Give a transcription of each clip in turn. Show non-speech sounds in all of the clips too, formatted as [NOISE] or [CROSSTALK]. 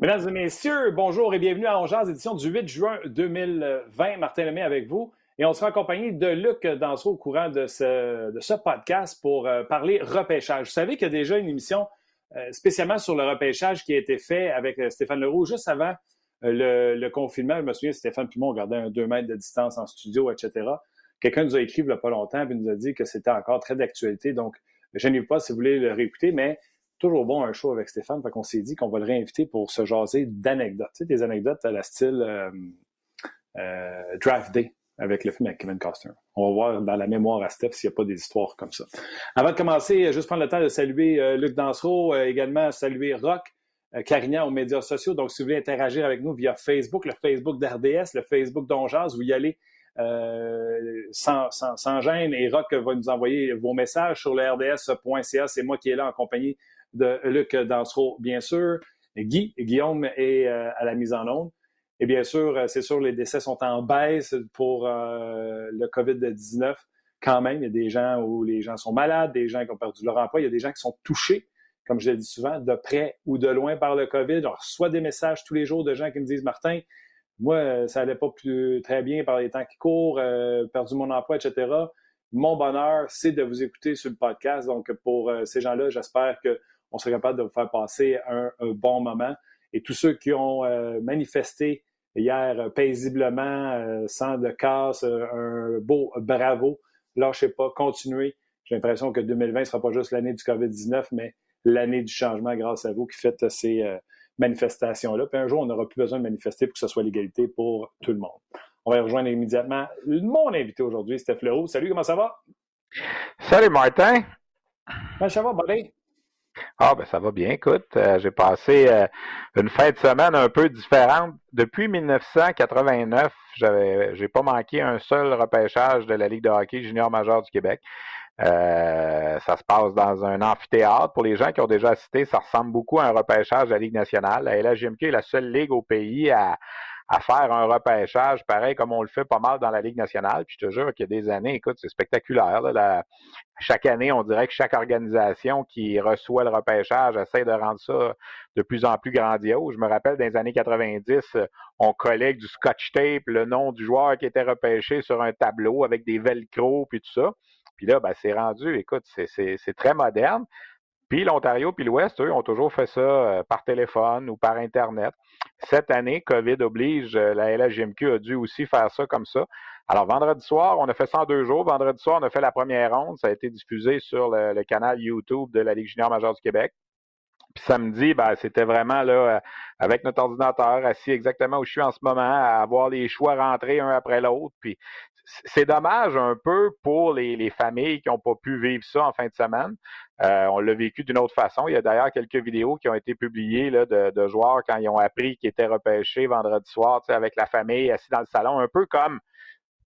Mesdames et messieurs, bonjour et bienvenue à Ongeaz, édition du 8 juin 2020. Martin Lemay avec vous. Et on sera accompagné de Luc Danseau au courant de ce, podcast pour euh, parler repêchage. Vous savez qu'il y a déjà une émission euh, spécialement sur le repêchage qui a été fait avec euh, Stéphane Leroux juste avant le, confinement. Je me souviens, Stéphane Pumon gardait un 2 mètres de distance en studio, etc. Quelqu'un nous a écrit il n'y a pas longtemps et nous a dit que c'était encore très d'actualité. Donc, je n'ai pas si vous voulez le réécouter, mais toujours bon un show avec Stéphane. Fait qu'on s'est dit qu'on va le réinviter pour se jaser d'anecdotes. Tu sais, des anecdotes à la style euh, euh, Draft Day avec le film avec Kevin Costner. On va voir dans la mémoire à Steph s'il n'y a pas des histoires comme ça. Avant de commencer, juste prendre le temps de saluer euh, Luc Dansereau, euh, également saluer Rock, euh, Carignan aux médias sociaux. Donc, si vous voulez interagir avec nous via Facebook, le Facebook d'RDS, le Facebook d'Onjaz, vous y allez euh, sans, sans, sans, gêne et Rock va nous envoyer vos messages sur le rds.ca. C'est moi qui est là en compagnie de Luc Dansereau, bien sûr. Guy, Guillaume est euh, à la mise en onde. Et bien sûr, euh, c'est sûr, les décès sont en baisse pour euh, le COVID-19. Quand même, il y a des gens où les gens sont malades, des gens qui ont perdu leur emploi, il y a des gens qui sont touchés, comme je l'ai dit souvent, de près ou de loin par le COVID. On reçoit des messages tous les jours de gens qui me disent, Martin, moi, ça allait pas plus très bien par les temps qui courent, perdu mon emploi, etc. Mon bonheur, c'est de vous écouter sur le podcast. Donc, pour ces gens-là, j'espère que on serait capable de vous faire passer un, bon moment. Et tous ceux qui ont euh, manifesté hier euh, paisiblement, euh, sans de casse, un beau bravo. Lâchez pas, continuez. J'ai l'impression que 2020 ne sera pas juste l'année du COVID-19, mais l'année du changement grâce à vous qui faites ces manifestations-là. Puis un jour, on n'aura plus besoin de manifester pour que ce soit l'égalité pour tout le monde. On va rejoindre immédiatement mon invité aujourd'hui, Steph Leroux. Salut, comment ça va? Salut, Martin. Comment ça va, buddy? Ah, ben ça va bien. Écoute, euh, j'ai passé euh, une fin de semaine un peu différente. Depuis 1989, j'avais, j'ai pas manqué un seul repêchage de la Ligue de hockey junior majeur du Québec. Euh, ça se passe dans un amphithéâtre. Pour les gens qui ont déjà assisté, ça ressemble beaucoup à un repêchage de la Ligue nationale. La LHJMQ est la seule ligue au pays à, à faire un repêchage pareil comme on le fait pas mal dans la Ligue nationale. Puis je te jure qu'il y a des années, écoute, c'est spectaculaire. Là, chaque année, on dirait que chaque organisation qui reçoit le repêchage essaie de rendre ça de plus en plus grandiose. Je me rappelle dans les années 90, on collecte du scotch tape, le nom du joueur qui était repêché sur un tableau avec des velcro puis tout ça. Puis là, ben, c'est rendu, écoute, c'est très moderne. Puis l'Ontario puis l'Ouest, eux, ont toujours fait ça euh, par téléphone ou par Internet. Cette année, COVID oblige, euh, la LHGMQ a dû aussi faire ça comme ça. Alors, vendredi soir, on a fait ça en deux jours. Vendredi soir, on a fait la première ronde. Ça a été diffusé sur le, canal YouTube de la Ligue junior majeure du Québec. Puis samedi, ben, c'était vraiment là, euh, avec notre ordinateur, assis exactement où je suis en ce moment, à avoir les choix rentrés un après l'autre. Puis c'est dommage un peu pour les, familles qui n'ont pas pu vivre ça en fin de semaine. Euh, on l'a vécu d'une autre façon. Il y a d'ailleurs quelques vidéos qui ont été publiées là, de, joueurs quand ils ont appris qu'ils étaient repêchés vendredi soir avec la famille assis dans le salon, un peu comme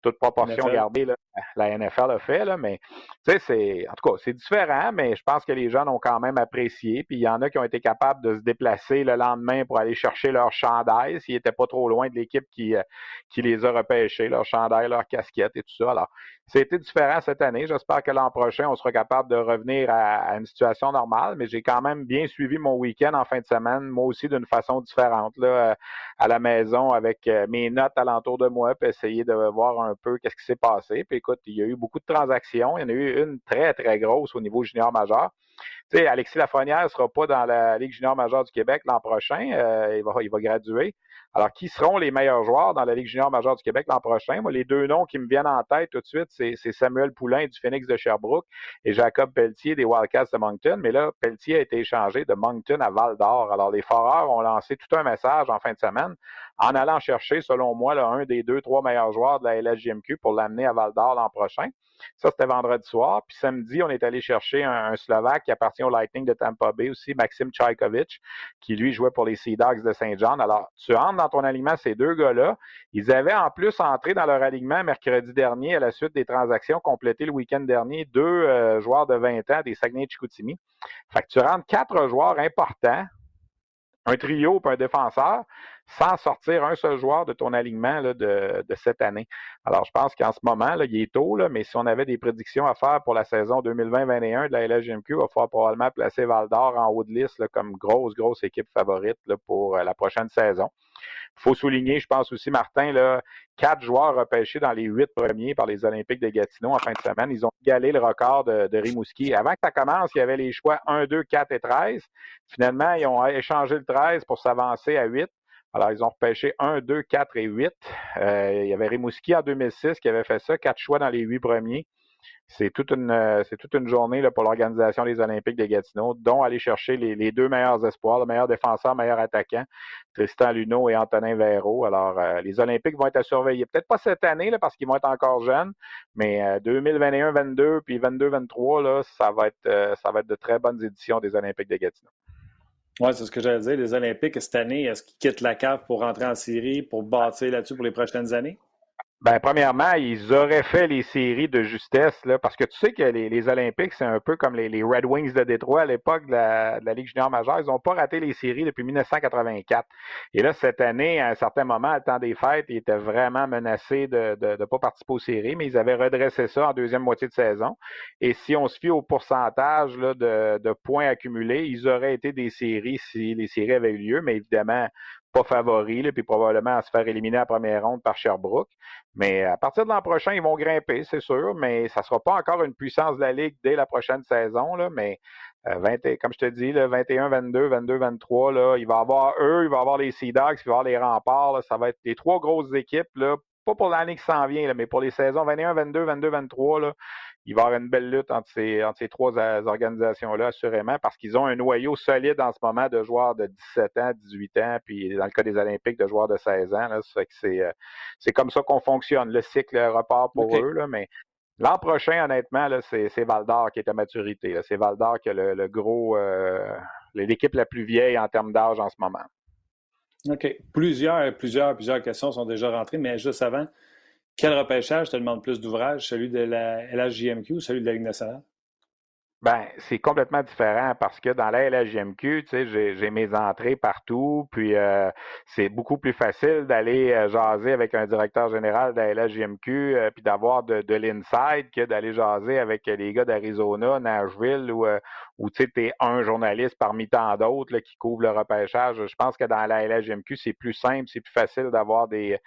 toute proportion gardée, là, la NFL a fait, là, mais tu sais, c'est. En tout cas, c'est différent, mais je pense que les jeunes ont quand même apprécié. Puis il y en a qui ont été capables de se déplacer le lendemain pour aller chercher leur chandail s'ils n'étaient pas trop loin de l'équipe qui, euh, qui les a repêchés, leur chandail, leur casquette et tout ça. Alors, c'était différent cette année. J'espère que l'an prochain, on sera capable de revenir à, une situation normale, mais j'ai quand même bien suivi mon week-end en fin de semaine, moi aussi d'une façon différente, là, à la maison avec euh, mes notes alentour de moi, puis essayer de voir un peu qu'est-ce qui s'est passé. Puis écoute, il y a eu beaucoup de transactions. Il y en a eu une très, très grosse au niveau junior majeur. Sais, Alexis Lafrenière ne sera pas dans la Ligue junior majeure du Québec l'an prochain. Euh, il, va, il va graduer. Alors, qui seront les meilleurs joueurs dans la Ligue junior majeure du Québec l'an prochain? Moi, les deux noms qui me viennent en tête tout de suite, c'est Samuel Poulain du Phoenix de Sherbrooke et Jacob Pelletier des Wildcats de Moncton. Mais là, Pelletier a été échangé de Moncton à Val d'Or. Alors, les Foreurs ont lancé tout un message en fin de semaine en allant chercher, selon moi, là, un des deux, trois meilleurs joueurs de la LHJMQ pour l'amener à Val d'Or l'an prochain. Ça, c'était vendredi soir. Puis samedi, on est allé chercher un, Slovaque qui appartient Lightning de Tampa Bay aussi, Maxime Tchaïkovic, qui lui jouait pour les Sea Dogs de Saint-Jean. Alors, tu entres dans ton alignement ces deux gars-là. Ils avaient en plus entré dans leur alignement mercredi dernier à la suite des transactions complétées le week-end dernier, deux euh, joueurs de 20 ans des Saguenay-Chicoutimi. Fait que tu rentres quatre joueurs importants un trio et un défenseur sans sortir un seul joueur de ton alignement de, cette année. Alors, je pense qu'en ce moment, là, il est tôt, là, mais si on avait des prédictions à faire pour la saison 2020-2021 de la LHGMQ, il va falloir probablement placer Val d'Or en haut de liste comme grosse, grosse équipe favorite pour euh, la prochaine saison. Il faut souligner, je pense aussi, Martin, là, quatre joueurs repêchés dans les huit premiers par les Olympiques de Gatineau en fin de semaine. Ils ont égalé le record de, Rimouski. Avant que ça commence, il y avait les choix 1, 2, 4 et 13. Finalement, ils ont échangé le 13 pour s'avancer à 8. Alors, ils ont repêché 1, 2, 4 et 8. Euh, il y avait Rimouski en 2006 qui avait fait ça, quatre choix dans les huit premiers c'est toute une euh, c'est toute une journée pour l'organisation des Olympiques de Gatineau, dont aller chercher les, deux meilleurs espoirs, le meilleur défenseur, le meilleur attaquant, Tristan Luneau et Antonin Véraud. Alors, euh, les Olympiques vont être à surveiller. Peut-être pas cette année, parce qu'ils vont être encore jeunes, mais 2021, 22, puis 22, 23, là, ça va être euh, ça va être de très bonnes éditions des Olympiques de Gatineau. Oui, c'est ce que j'allais dire. Les Olympiques, cette année, est-ce qu'ils quittent la cave pour rentrer en série, pour bâtir là-dessus pour les prochaines années? Ben, premièrement, ils auraient fait les séries de justesse, là, parce que tu sais que les, les Olympiques, c'est un peu comme les, les, Red Wings de Détroit à l'époque de la, de la Ligue junior majeure. Ils n'ont pas raté les séries depuis 1984. Et là, cette année, à un certain moment, à le temps des fêtes, ils étaient vraiment menacés de ne de, de pas participer aux séries, mais ils avaient redressé ça en deuxième moitié de saison. Et si on se fie au pourcentage là, de, de points accumulés, ils auraient été des séries si les séries avaient eu lieu, mais évidemment, pas favoris, puis probablement à se faire éliminer à première ronde par Sherbrooke. Mais à partir de l'an prochain, ils vont grimper, c'est sûr, mais ça ne sera pas encore une puissance de la Ligue dès la prochaine saison. Là, mais euh, 20, comme je te dis, le 21, 22, 22, 23, là, il va y avoir eux, il va y avoir les Sea Dogs, il va y avoir les Remparts. Là, ça va être les trois grosses équipes, là, pas pour l'année qui s'en vient, là, mais pour les saisons 21, 22, 22, 23. Là, il va y avoir une belle lutte entre ces, entre ces trois organisations-là, assurément, parce qu'ils ont un noyau solide en ce moment de joueurs de 17 ans, 18 ans, puis dans le cas des Olympiques, de joueurs de 16 ans. Là, c'est, euh, c'est comme ça qu'on fonctionne. Le cycle repart pour eux, là, mais l'an prochain, honnêtement, là, c'est, c'est Val d'Or qui est à maturité. C'est Val d'Or qui a le, gros, euh, l'équipe la plus vieille en termes d'âge en ce moment. OK. Plusieurs, plusieurs, plusieurs questions sont déjà rentrées, mais juste avant, quel repêchage te demande plus d'ouvrage, celui de la LHJMQ ou celui de la Ligue nationale? Ben, c'est complètement différent parce que dans la LHJMQ, tu sais, j'ai mes entrées partout, puis euh, c'est beaucoup plus facile d'aller euh, jaser avec un directeur général de la LHJMQ, euh, puis d'avoir de, de l'inside que d'aller jaser avec les gars d'Arizona, Nashville, où tu sais, es un journaliste parmi tant d'autres qui couvrent le repêchage. Je pense que dans la LHJMQ, c'est plus simple, c'est plus facile d'avoir des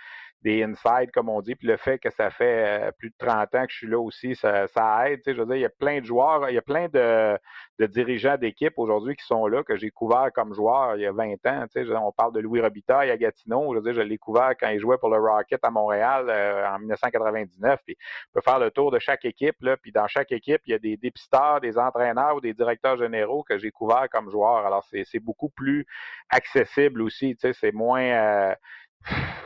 des insides, comme on dit. Puis le fait que ça fait euh, plus de 30 ans que je suis là aussi, ça, ça aide. Tu sais, je veux dire, il y a plein de joueurs, il y a plein de, de dirigeants d'équipe aujourd'hui qui sont là, que j'ai couvert comme joueur il y a 20 ans. Tu sais, on parle de Louis Robitaille à Gatineau. Je veux dire, je l'ai couvert quand il jouait pour le Rocket à Montréal euh, en 1999. Puis on peut faire le tour de chaque équipe. Là, puis dans chaque équipe, il y a des dépisteurs, des entraîneurs ou des directeurs généraux que j'ai couverts comme joueur. Alors, c'est beaucoup plus accessible aussi. Tu sais, c'est moins... Euh,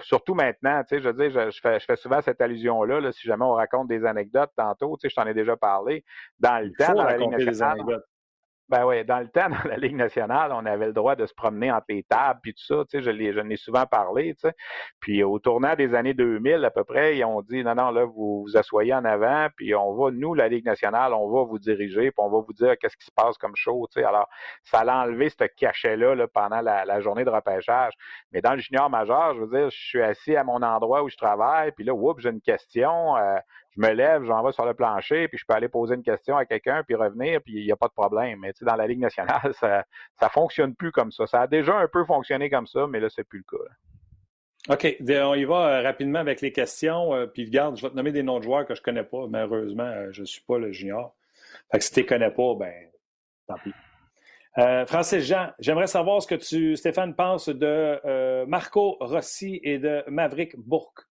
surtout maintenant, tu sais, je veux dire, je, fais, je fais souvent cette allusion-là, là, si jamais on raconte des anecdotes tantôt, tu sais, je t'en ai déjà parlé, dans le temps, dans la Ligue nationale, ben oui, dans le temps, [LAUGHS] dans la Ligue nationale, on avait le droit de se promener entre les tables puis tout ça, tu sais, je l'ai, je souvent parlé, tu sais. Puis au tournant des années 2000 à peu près, ils ont dit non non là vous vous asseyez en avant, puis on va nous la Ligue nationale, on va vous diriger, puis on va vous dire qu'est-ce qui se passe comme show, tu sais. Alors ça a enlevé ce cachet là, pendant la, journée de repêchage. Mais dans le junior majeur, je veux dire, je suis assis à mon endroit où je travaille, puis là, oups, j'ai une question. Euh, je me lève, j'en vais sur le plancher, puis je peux aller poser une question à quelqu'un, puis revenir, puis il n'y a pas de problème. Mais tu sais, dans la Ligue nationale, [LAUGHS] ça ça fonctionne plus comme ça. Ça a déjà un peu fonctionné comme ça, mais là, c'est plus le cas. OK. On y va euh, rapidement avec les questions. Euh, puis regarde, je vais te nommer des noms de joueurs que je ne connais pas. Malheureusement, euh, je ne suis pas le junior. Fait que si tu ne connais pas, ben tant pis. Francis Jean, j'aimerais savoir ce que tu, Stéphane, penses de Marco Rossi et de Maverick Bourque.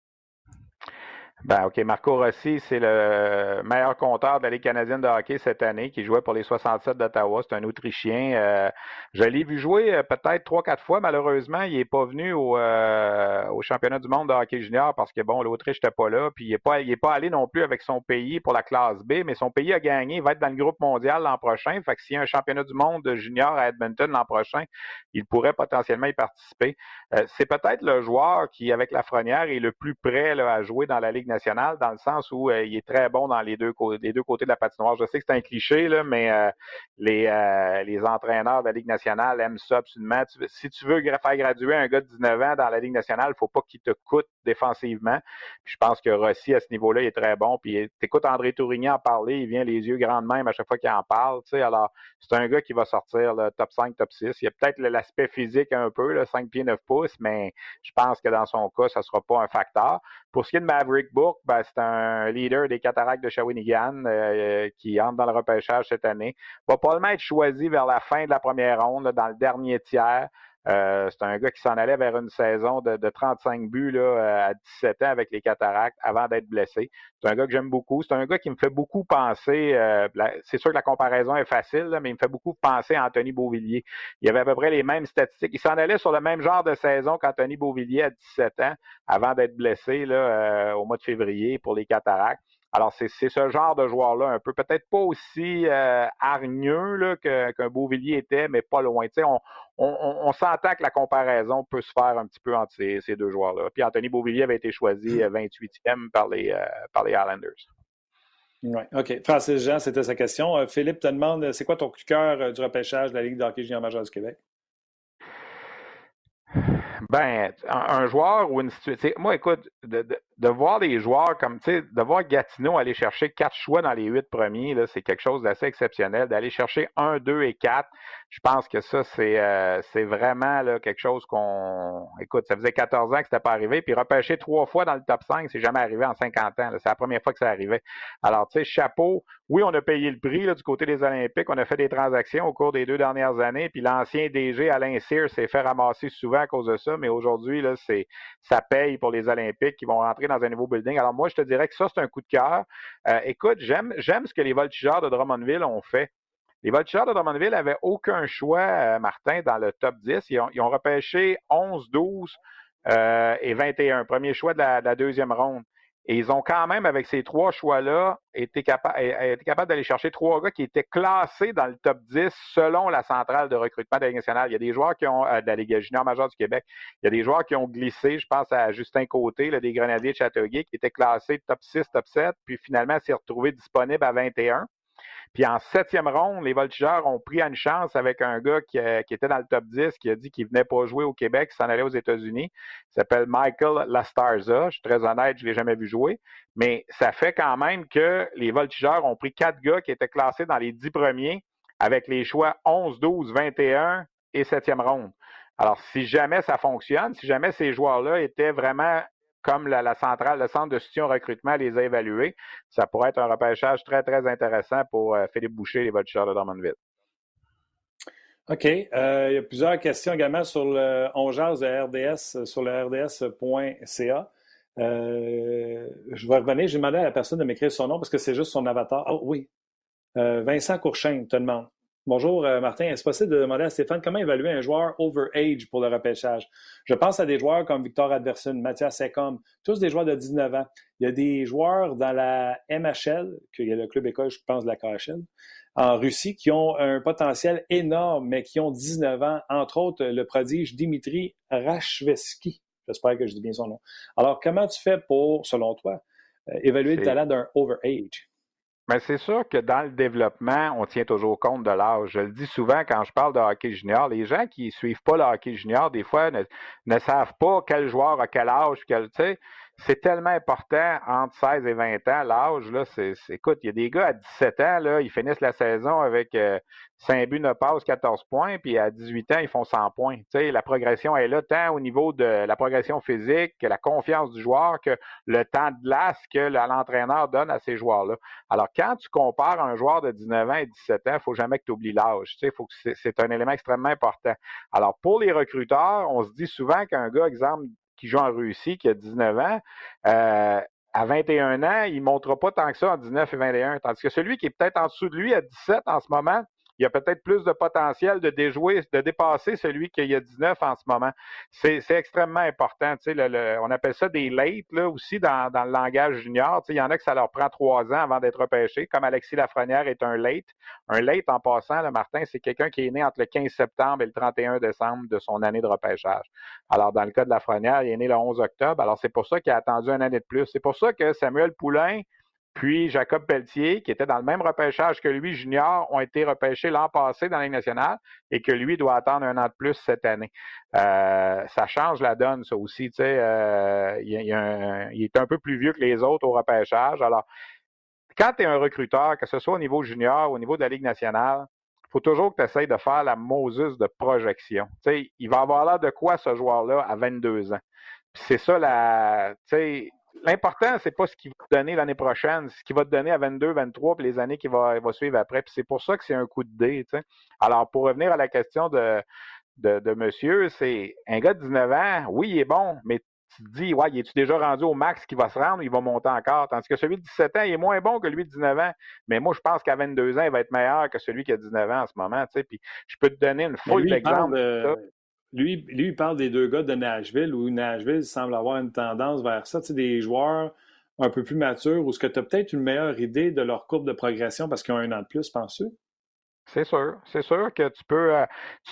Ben, OK. Marco Rossi, c'est le meilleur compteur de la Ligue canadienne de hockey cette année, qui jouait pour les 67 d'Ottawa. C'est un Autrichien. Euh, je l'ai vu jouer euh, peut-être trois, quatre fois. Malheureusement, il n'est pas venu au, euh, au, championnat du monde de hockey junior parce que, bon, l'Autriche n'était pas là. Puis, il n'est pas, il est pas allé non plus avec son pays pour la classe B, mais son pays a gagné. Il va être dans le groupe mondial l'an prochain. Fait que s'il y a un championnat du monde junior à Edmonton l'an prochain, il pourrait potentiellement y participer. c'est peut-être le joueur qui, avec la Frenière, est le plus prêt là, à jouer dans la Ligue nationale dans le sens où il est très bon dans les deux, côtés de la patinoire. Je sais que c'est un cliché, mais les, les entraîneurs de la Ligue nationale aiment ça absolument. si tu veux faire graduer un gars de 19 ans dans la Ligue nationale, il faut pas qu'il te coûte défensivement. je pense que Rossi, à ce niveau-là, il est très bon. Puis écoutes André Tourigny en parler, il vient les yeux grands de même à chaque fois qu'il en parle. Alors, c'est un gars qui va sortir top 5, top 6. Il y a peut-être l'aspect physique un peu, là, 5 pieds 9 pouces, mais je pense que dans son cas, ça ne sera pas un facteur. Pour ce qui est de Maverick Ben, c'est un leader des cataractes de Shawinigan euh, qui entre dans le repêchage cette année. Va probablement être choisi vers la fin de la première ronde, dans le dernier tiers. Euh, c'est un gars qui s'en allait vers une saison de, 35 buts là, euh, à 17 ans avec les cataractes avant d'être blessé. C'est un gars que j'aime beaucoup. C'est un gars qui me fait beaucoup penser, euh, c'est sûr que la comparaison est facile, mais il me fait beaucoup penser à Anthony Beauvillier. Il avait à peu près les mêmes statistiques. Il s'en allait sur le même genre de saison qu'Anthony Beauvillier à 17 ans avant d'être blessé là, au mois de février pour les cataractes. Alors, c'est ce genre de joueur-là, un peu, peut-être pas aussi euh, hargneux qu'un Beauvillier était, mais pas loin. on, on, on s'entend que la comparaison peut se faire un petit peu entre ces, deux joueurs-là. Puis Anthony Beauvillier avait été choisi 28e euh, par les, euh. Oui, OK. Francis Jean, c'était sa question. Euh, Philippe te demande c'est quoi ton de cœur du repêchage de la Ligue d'hockey junior majeur du Québec? Ben, un, joueur ou une situation. Moi, écoute, de, de, voir des joueurs comme, tu sais, de voir Gatineau aller chercher quatre choix dans les huit premiers, c'est quelque chose d'assez exceptionnel. D'aller chercher un, deux et quatre, je pense que ça, c'est euh, vraiment quelque chose qu'on. Écoute, ça faisait 14 ans que c'était pas arrivé. Puis repêcher trois fois dans le top 5, c'est jamais arrivé en 50 ans. C'est la première fois que ça arrivait. Alors, tu sais, chapeau. Oui, on a payé le prix du côté des Olympiques. On a fait des transactions au cours des deux dernières années. Puis l'ancien DG, Alain Cyr, s'est fait ramasser souvent à cause de ça. Mais aujourd'hui, c'est ça paye pour les Olympiques qui vont rentrer dans un nouveau building. Alors moi, je te dirais que ça, c'est un coup de cœur. Euh, écoute, j'aime ce que les voltigeurs de Drummondville ont fait. Les voltigeurs de Drummondville n'avaient aucun choix, euh, Martin, dans le top 10. Ils ont, repêché 11, 12 euh, et 21. Premier choix de la, deuxième ronde. Et ils ont quand même, avec ces trois choix-là, été, capables d'aller chercher trois gars qui étaient classés dans le top 10 selon la centrale de recrutement de la Ligue nationale. Il y a des joueurs qui ont, euh, de la Ligue junior majeure du Québec, il y a des joueurs qui ont glissé, je pense à Justin Côté, des Grenadiers de Châteauguay, qui étaient classés top 6, top 7, puis finalement s'est retrouvé disponible à 21. Puis en septième ronde, les voltigeurs ont pris une chance avec un gars euh, qui, était dans le top 10, qui a dit qu'il venait pas jouer au Québec, s'en allait aux États-Unis. Il s'appelle Michael Lastarza. Je suis très honnête, je l'ai jamais vu jouer. Mais ça fait quand même que les voltigeurs ont pris quatre gars qui étaient classés dans les dix premiers avec les choix 11, 12, 21 et septième ronde. Alors, si jamais ça fonctionne, si jamais ces joueurs-là étaient vraiment comme la, centrale, le centre de soutien recrutement les a évalués, ça pourrait être un repêchage très, très intéressant pour euh, Philippe Boucher les voltigeurs de Drummondville. OK. Euh, il y a plusieurs questions également sur le On de RDS, sur le rds.ca. Euh, je vais revenir. J'ai demandé à la personne de m'écrire son nom parce que c'est juste son avatar. Oh oui. Vincent Courchain te demande. Bonjour euh, Martin, est-ce possible de demander à Stéphane comment évaluer un joueur overage pour le repêchage? Je pense à des joueurs comme Victor Adverson, Mathias Secom, tous des joueurs de 19 ans. Il y a des joueurs dans la MHL, qu'il y a le club école, je pense, de la KHL, en Russie, qui ont un potentiel énorme, mais qui ont 19 ans, entre autres le prodige Dimitri Rachveski. J'espère que je dis bien son nom. Alors, comment tu fais pour, selon toi, euh, évaluer le talent d'un overage? Mais c'est sûr que dans le développement, on tient toujours compte de l'âge. Je le dis souvent quand je parle de hockey junior, les gens qui suivent pas le hockey junior, des fois, ne, savent pas quel joueur a quel âge, quel, tu sais, c'est tellement important entre 16 et 20 ans, l'âge, là, c'est, écoute, il y a des gars à 17 ans, là, ils finissent la saison avec euh, 5 buts, 9 passes, 14 points, puis à 18 ans, ils font 100 points. Tu sais, la progression est là, tant au niveau de la progression physique, que la confiance du joueur, que le temps de glace que l'entraîneur donne à ces joueurs-là. Alors, quand tu compares un joueur de 19 ans et 17 ans, il faut jamais que tu oublies l'âge. Tu sais, faut que c'est un élément extrêmement important. Alors, pour les recruteurs, on se dit souvent qu'un gars, exemple, qui joue en Russie, qui a 19 ans, euh, à 21 ans, il ne montrera pas tant que ça en 19 et 21. Tandis que celui qui est peut-être en dessous de lui à 17 en ce moment, il y a peut-être plus de potentiel de déjouer, de dépasser celui qui a 19 en ce moment. C'est extrêmement important. On appelle ça des late là, aussi dans, dans le langage junior. Il y en a que ça leur prend trois ans avant d'être repêché, comme Alexis Lafrenière est un late. Un late, en passant, le Martin, c'est quelqu'un qui est né entre le 15 septembre et le 31 décembre de son année de repêchage. Alors, dans le cas de Lafrenière, il est né le 11 octobre. Alors, c'est pour ça qu'il a attendu une année de plus. C'est pour ça que Samuel Poulain, puis Jacob Pelletier, qui était dans le même repêchage que lui, junior, ont été repêchés l'an passé dans la nationale et que lui doit attendre un an de plus cette année. Euh, ça change la donne, ça aussi. Tu sais, euh, il, il, est un peu plus vieux que les autres au repêchage. Alors, quand tu es un recruteur, que ce soit au niveau junior ou au niveau de la Ligue nationale, il faut toujours que tu essayes de faire la Moses de projection. Tu sais, il va avoir l'air de quoi ce joueur-là à 22 ans? C'est ça la. L'important, c'est pas ce qu'il va te donner l'année prochaine, ce qu'il va te donner à 22, 23, puis les années qui va, va suivre après. Puis c'est pour ça que c'est un coup de dé. Alors, pour revenir à la question de, de, monsieur, c'est un gars de 19 ans, oui, il est bon, mais tu te dis, ouais, il est-tu déjà rendu au max qu'il va se rendre, il va monter encore. Tandis que celui de 17 ans, il est moins bon que lui de 19 ans. Mais moi, je pense qu'à 22 ans, il va être meilleur que celui qui a 19 ans en ce moment. Puis je peux te donner une foule d'exemples. Lui, il parle des deux gars de Nashville, où Nashville semble avoir une tendance vers ça. Tu des joueurs un peu plus matures, ou est-ce que tu as peut-être une meilleure idée de leur courbe de progression parce qu'ils ont un an de plus, penses-tu? C'est sûr. C'est sûr que tu peux. Euh,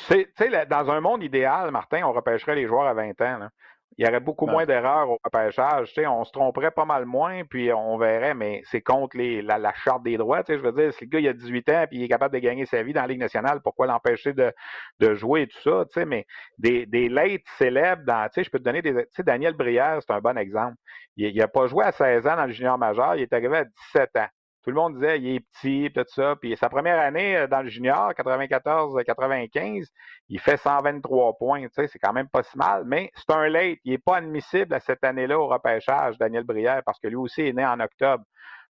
tu sais, dans un monde idéal, Martin, on repêcherait les joueurs à 20 ans. Il y aurait beaucoup moins d'erreurs au repêchage. Tu sais, on se tromperait pas mal moins, puis on verrait, mais c'est contre les, la, charte des droits. Tu sais, je veux dire, si le gars il a 18 ans puis il est capable de gagner sa vie dans la Ligue nationale, pourquoi l'empêcher de, de jouer et tout ça? Tu sais, mais des, des late célèbres dans. Tu sais, je peux te donner des. Tu sais, Daniel Brière, c'est un bon exemple. Il n'a pas joué à 16 ans dans le junior majeur, il est arrivé à 17 ans. Tout le monde disait, il est petit, tout ça. Puis sa première année euh, dans le junior, 94-95, il fait 123 points. Tu sais, c'est quand même pas si mal, mais c'est un late. Il n'est pas admissible à cette année-là au repêchage, Daniel Brière, parce que lui aussi est né en octobre.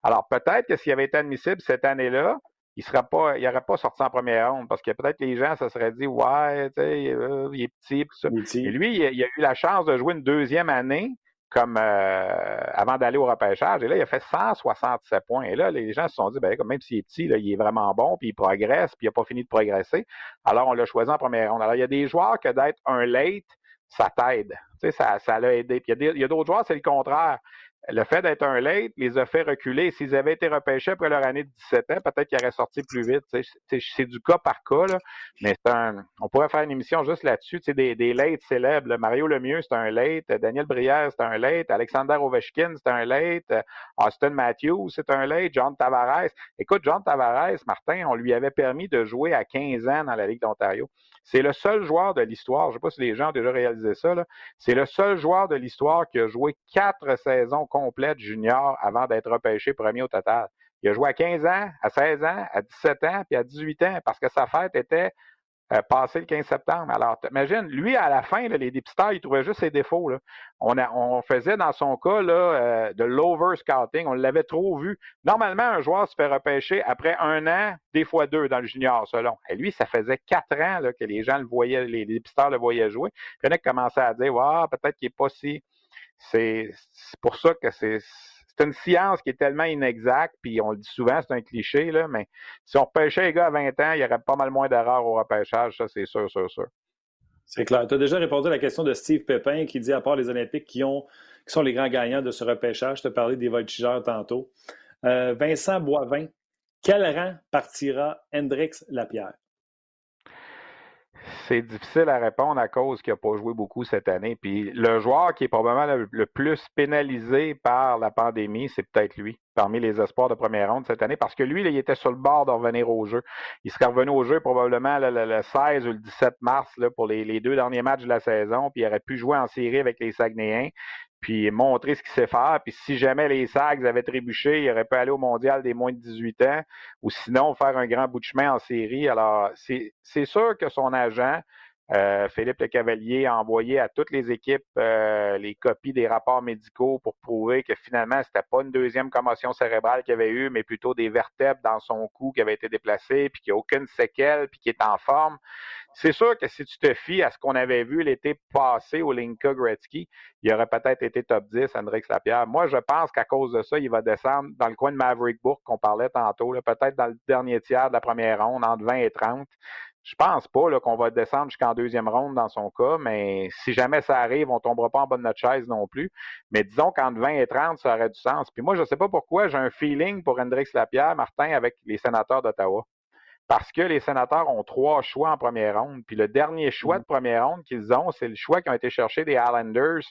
Alors peut-être que s'il avait été admissible cette année-là, il serait pas, il n'aurait pas sorti en première ronde parce que peut-être les gens se seraient dit ouais, tu sais, euh, il est petit, tout ça. Et lui, il a eu la chance de jouer une deuxième année comme euh, avant d'aller au repêchage. Et là, il a fait 167 points. Et là, les gens se sont dit, ben, même s'il est petit, là, il est vraiment bon, puis il progresse, puis il n'a pas fini de progresser. Alors, on l'a choisi en première ronde. Alors, il y a des joueurs que d'être un late, ça t'aide. Tu sais, ça, ça l'a aidé. Puis il y a d'autres joueurs, c'est le contraire le fait d'être un late les a fait reculer. S'ils avaient été repêchés après leur année de 17 ans, peut-être qu'ils auraient sorti plus vite. C'est du cas par cas, là, mais un, on pourrait faire une émission juste là-dessus. Des, des lates célèbres. Mario Lemieux, c'est un late. Daniel Brière, c'est un late. Alexander Ovechkin, c'est un late. Austin Matthews, c'est un late. John Tavares. Écoute, John Tavares, Martin, on lui avait permis de jouer à 15 ans dans la Ligue d'Ontario. C'est le seul joueur de l'histoire, je ne sais pas si les gens ont déjà réalisé ça, c'est le seul joueur de l'histoire qui a joué quatre saisons complètes junior avant d'être repêché premier au total. Il a joué à 15 ans, à 16 ans, à 17 ans, puis à 18 ans, parce que sa fête était euh, passé le 15 septembre. Alors, imagine, lui, à la fin, les dépisteurs, il trouvait juste ses défauts. On, on faisait dans son cas là, euh, de l'over-scouting. On l'avait trop vu. Normalement, un joueur se fait repêcher après un an, des fois deux dans le junior, selon. Et lui, ça faisait quatre ans là, que les gens le voyaient, les dépisteurs le voyaient jouer. Il y en a qui commençaient à dire, wow, peut-être qu'il n'est pas si... C'est pour ça que c'est une science qui est tellement inexacte, puis on le dit souvent, c'est un cliché, là, mais si on repêchait les gars à 20 ans, il y aurait pas mal moins d'erreurs au repêchage, ça c'est sûr, sûr, sûr. C'est clair. Tu as déjà répondu à la question de Steve Pépin qui dit, à part les Olympiques qui sont les grands gagnants de ce repêchage, je te parlais des voltigeurs tantôt. Euh, Vincent Boivin, quel rang partira Hendrix Lapierre? C'est difficile à répondre à cause qu'il n'a pas joué beaucoup cette année. Puis le joueur qui est probablement le, plus pénalisé par la pandémie, c'est peut-être lui, parmi les espoirs de première ronde cette année, parce que lui, il était sur le bord de revenir au jeu. Il serait revenu au jeu probablement le, 16 ou le 17 mars là, pour les, deux derniers matchs de la saison, puis il aurait pu jouer en série avec les Saguenayens puis montrer ce qu'il sait faire. Puis si jamais les Sags avaient trébuché, il aurait pu aller au mondial des moins de 18 ans ou sinon faire un grand bout de chemin en série. Alors, c'est sûr que son agent Euh, Philippe Le Cavalier a envoyé à toutes les équipes euh, les copies des rapports médicaux pour prouver que finalement, c'était pas une deuxième commotion cérébrale qu'il avait eu, mais plutôt des vertèbres dans son cou qui avaient été déplacées, puis qu'il n'y a aucune séquelle, puis qu'il est en forme. C'est sûr que si tu te fies à ce qu'on avait vu l'été passé au Linka Gretzky, il aurait peut-être été top 10, Hendrix Lapierre. Moi, je pense qu'à cause de ça, il va descendre dans le coin de Maverick Bourg qu'on parlait tantôt, peut-être dans le dernier tiers de la première ronde, entre 20 et 30. Je pense pas qu'on va descendre jusqu'en deuxième ronde dans son cas, mais si jamais ça arrive, on tombera pas en bas de notre chaise non plus. Mais disons qu'entre 20 et 30, ça aurait du sens. Puis moi, je ne sais pas pourquoi, j'ai un feeling pour Hendrix Lapierre, Martin, avec les sénateurs d'Ottawa. Parce que les sénateurs ont trois choix en première ronde. Puis le dernier choix de première ronde qu'ils ont, c'est le choix qui ont été cherchés des Islanders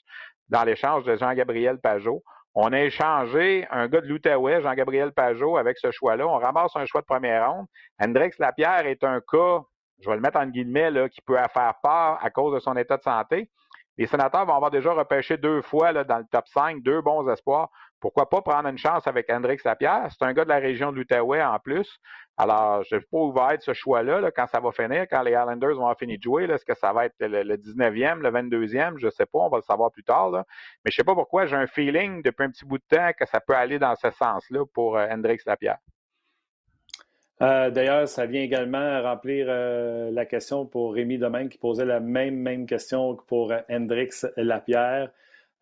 dans l'échange de Jean-Gabriel Pajot. On a échangé un gars de l'Outaouais, Jean-Gabriel Pajot, avec ce choix-là. On ramasse un choix de première ronde. Hendrix Lapierre est un cas je vais le mettre en guillemets, là, qui peut faire peur à cause de son état de santé. Les sénateurs vont avoir déjà repêché deux fois là, dans le top 5, deux bons espoirs. Pourquoi pas prendre une chance avec Hendrix Lapierre? C'est un gars de la région de l'Outaouais en plus. Alors, je ne sais pas où va être ce choix-là quand ça va finir, quand les Islanders vont avoir fini de jouer. Est-ce que ça va être le, 19e, le 22e? Je ne sais pas, on va le savoir plus tard. Mais je ne sais pas pourquoi, j'ai un feeling depuis un petit bout de temps que ça peut aller dans ce sens-là pour euh, Hendrix Lapierre. Euh, d'ailleurs, ça vient également remplir euh, la question pour Rémi Domaine qui posait la même, question que pour Hendrix Lapierre.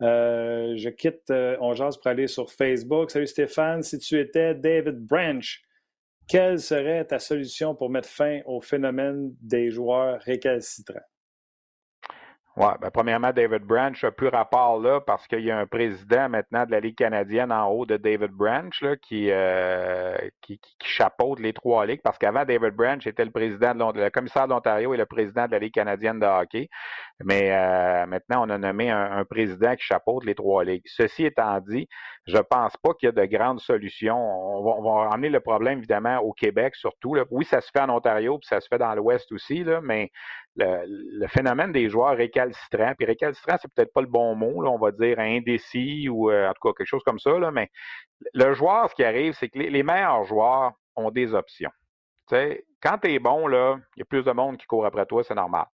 Euh, je quitte Ongeance pour aller sur Facebook. Salut Stéphane, si tu étais David Branch, quelle serait ta solution pour mettre fin au phénomène des joueurs récalcitrants? Oui, ben, premièrement, David Branch n'a plus rapport là parce qu'il y a un président maintenant de la Ligue canadienne en haut de David Branch là, qui, euh, qui, qui, chapeaute les trois ligues parce qu'avant, David Branch était le président de le commissaire de l'Ontario et le président de la Ligue canadienne de hockey. Mais euh, maintenant, on a nommé un, président qui chapeaute les trois ligues. Ceci étant dit, je pense pas qu'il y a de grandes solutions. On va, on ramener le problème, évidemment, au Québec surtout. Là. Oui, ça se fait en Ontario, puis ça se fait dans l'Ouest aussi, là, mais le, phénomène des joueurs récalcitrants, puis récalcitrant, c'est peut-être pas le bon mot, on va dire indécis ou euh, en tout cas quelque chose comme ça, mais le joueur, ce qui arrive, c'est que les, meilleurs joueurs ont des options. quand tu es bon, il y a plus de monde qui court après toi, c'est normal.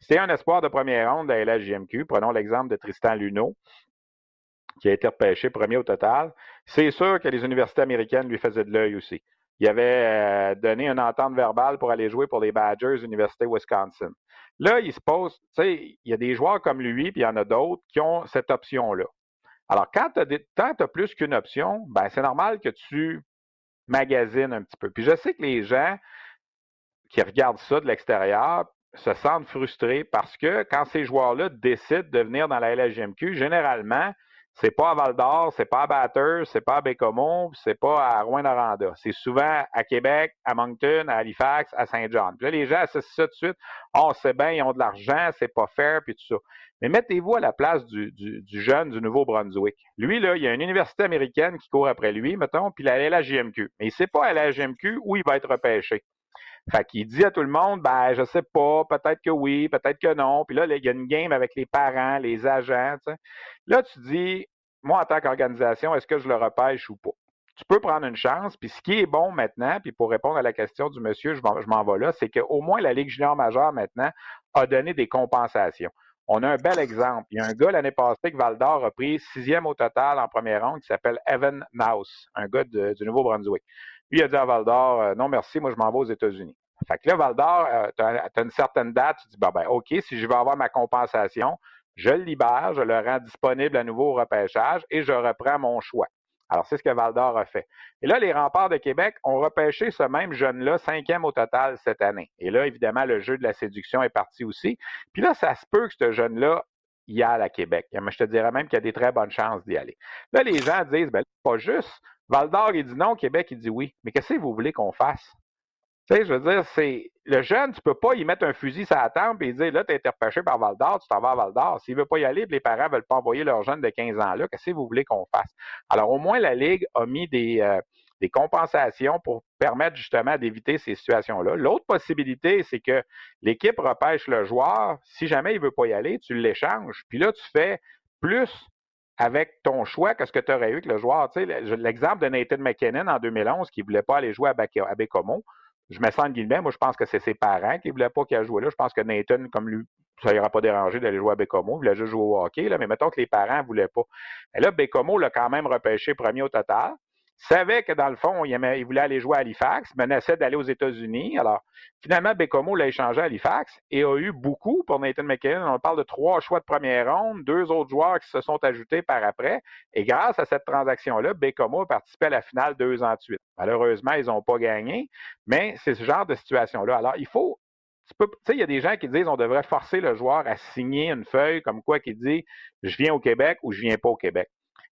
C'est un espoir de première ronde de la LHJMQ. Prenons l'exemple de Tristan Luneau, qui a été repêché premier au total. C'est sûr que les universités américaines lui faisaient de l'œil aussi. Il avait euh, donné une entente verbale pour aller jouer pour les Badgers, Université Wisconsin. Là, il se pose, tu sais, il y a des joueurs comme lui, puis il y en a d'autres qui ont cette option-là. Alors, quand tu as, plus qu'une option, ben, c'est normal que tu magasines un petit peu. Puis je sais que les gens qui regardent ça de l'extérieur se sentent frustrés parce que quand ces joueurs-là décident de venir dans la LHGMQ, généralement, c'est pas à Val d'Or, c'est pas à Batters, c'est pas à Bécomo, c'est pas à Rouen-Noranda. C'est souvent à Québec, à Moncton, à Halifax, à Saint-Jean. Puis là, les gens associent ça tout de suite. Oh, c'est bien, ils ont de l'argent, c'est pas fair, puis tout ça. Mais mettez-vous à la place du, jeune du Nouveau-Brunswick. Lui, là, il y a une université américaine qui court après lui, mettons, puis il a à la JMQ. Mais il sait pas à la JMQ où il va être repêché. Fait qu'il dit à tout le monde, ben, je sais pas, peut-être que oui, peut-être que non. Puis là, il y a une game avec les parents, les agents. Là, tu dis, moi, en tant qu'organisation, est-ce que je le repêche ou pas? Tu peux prendre une chance. Puis ce qui est bon maintenant, puis pour répondre à la question du monsieur, je m'en vais là, c'est qu'au moins la Ligue junior majeure maintenant a donné des compensations. On a un bel exemple. Il y a un gars l'année passée que Val d'Or a pris sixième au total en première ronde qui s'appelle Evan Naus, un gars du Nouveau-Brunswick. Lui, il a dit à Val d'Or, euh, non merci, moi je m'en vais aux États-Unis. Fait que là, Val d'Or, euh, tu une certaine date, tu dis, ben, ben, OK, si je veux avoir ma compensation, je le libère, je le rends disponible à nouveau au repêchage et je reprends mon choix. Alors, c'est ce que Val d'Or a fait. Et là, les remparts de Québec ont repêché ce même jeune-là, cinquième au total cette année. Et là, évidemment, le jeu de la séduction est parti aussi. Puis là, ça se peut que ce jeune-là y aille à Québec. Je te dirais même qu'il y a des très bonnes chances d'y aller. Là, les gens disent, ben, pas juste. Val d'Or, il dit non, Québec, il dit oui. Mais qu'est-ce que vous voulez qu'on fasse? Tu sais, je veux dire, c'est le jeune, tu peux pas y mettre un fusil sur la tempe et dire là, tu es repêché par Val d'Or, tu t'en vas à Val d'Or. S'il veut pas y aller, les parents veulent pas envoyer leur jeune de 15 ans là, qu'est-ce que vous voulez qu'on fasse? Alors, au moins, la Ligue a mis des, euh, des compensations pour permettre justement d'éviter ces situations-là. L'autre possibilité, c'est que l'équipe repêche le joueur. Si jamais il veut pas y aller, tu l'échanges. Puis là, tu fais plus avec ton choix que ce que tu aurais eu avec le joueur? Tu sais, l'exemple de Nathan McKinnon en 2011 qui ne voulait pas aller jouer à Bécomo, je mets ça en guillemets, moi je pense que c'est ses parents qui ne voulaient pas qu'il a joué là. Je pense que Nathan, comme lui, ça n'ira pas dérangé d'aller jouer à Bécomo. Il voulait juste jouer au hockey, là, mais mettons que les parents ne voulaient pas. Et là, Bécomo l'a quand même repêché premier au total savait que dans le fond, il, voulait aller jouer à Halifax, menaçait d'aller aux États-Unis. Alors, finalement, Bécomo l'a échangé à Halifax et a eu beaucoup pour Nathan McKinnon. On parle de trois choix de première ronde, deux autres joueurs qui se sont ajoutés par après. Et grâce à cette transaction-là, Bécomo a participé à la finale deux ans de suite. Malheureusement, ils n'ont pas gagné, mais c'est ce genre de situation-là. Alors, il faut tu sais, il y a des gens qui disent on devrait forcer le joueur à signer une feuille comme quoi qui dit je viens au Québec ou je viens pas au Québec.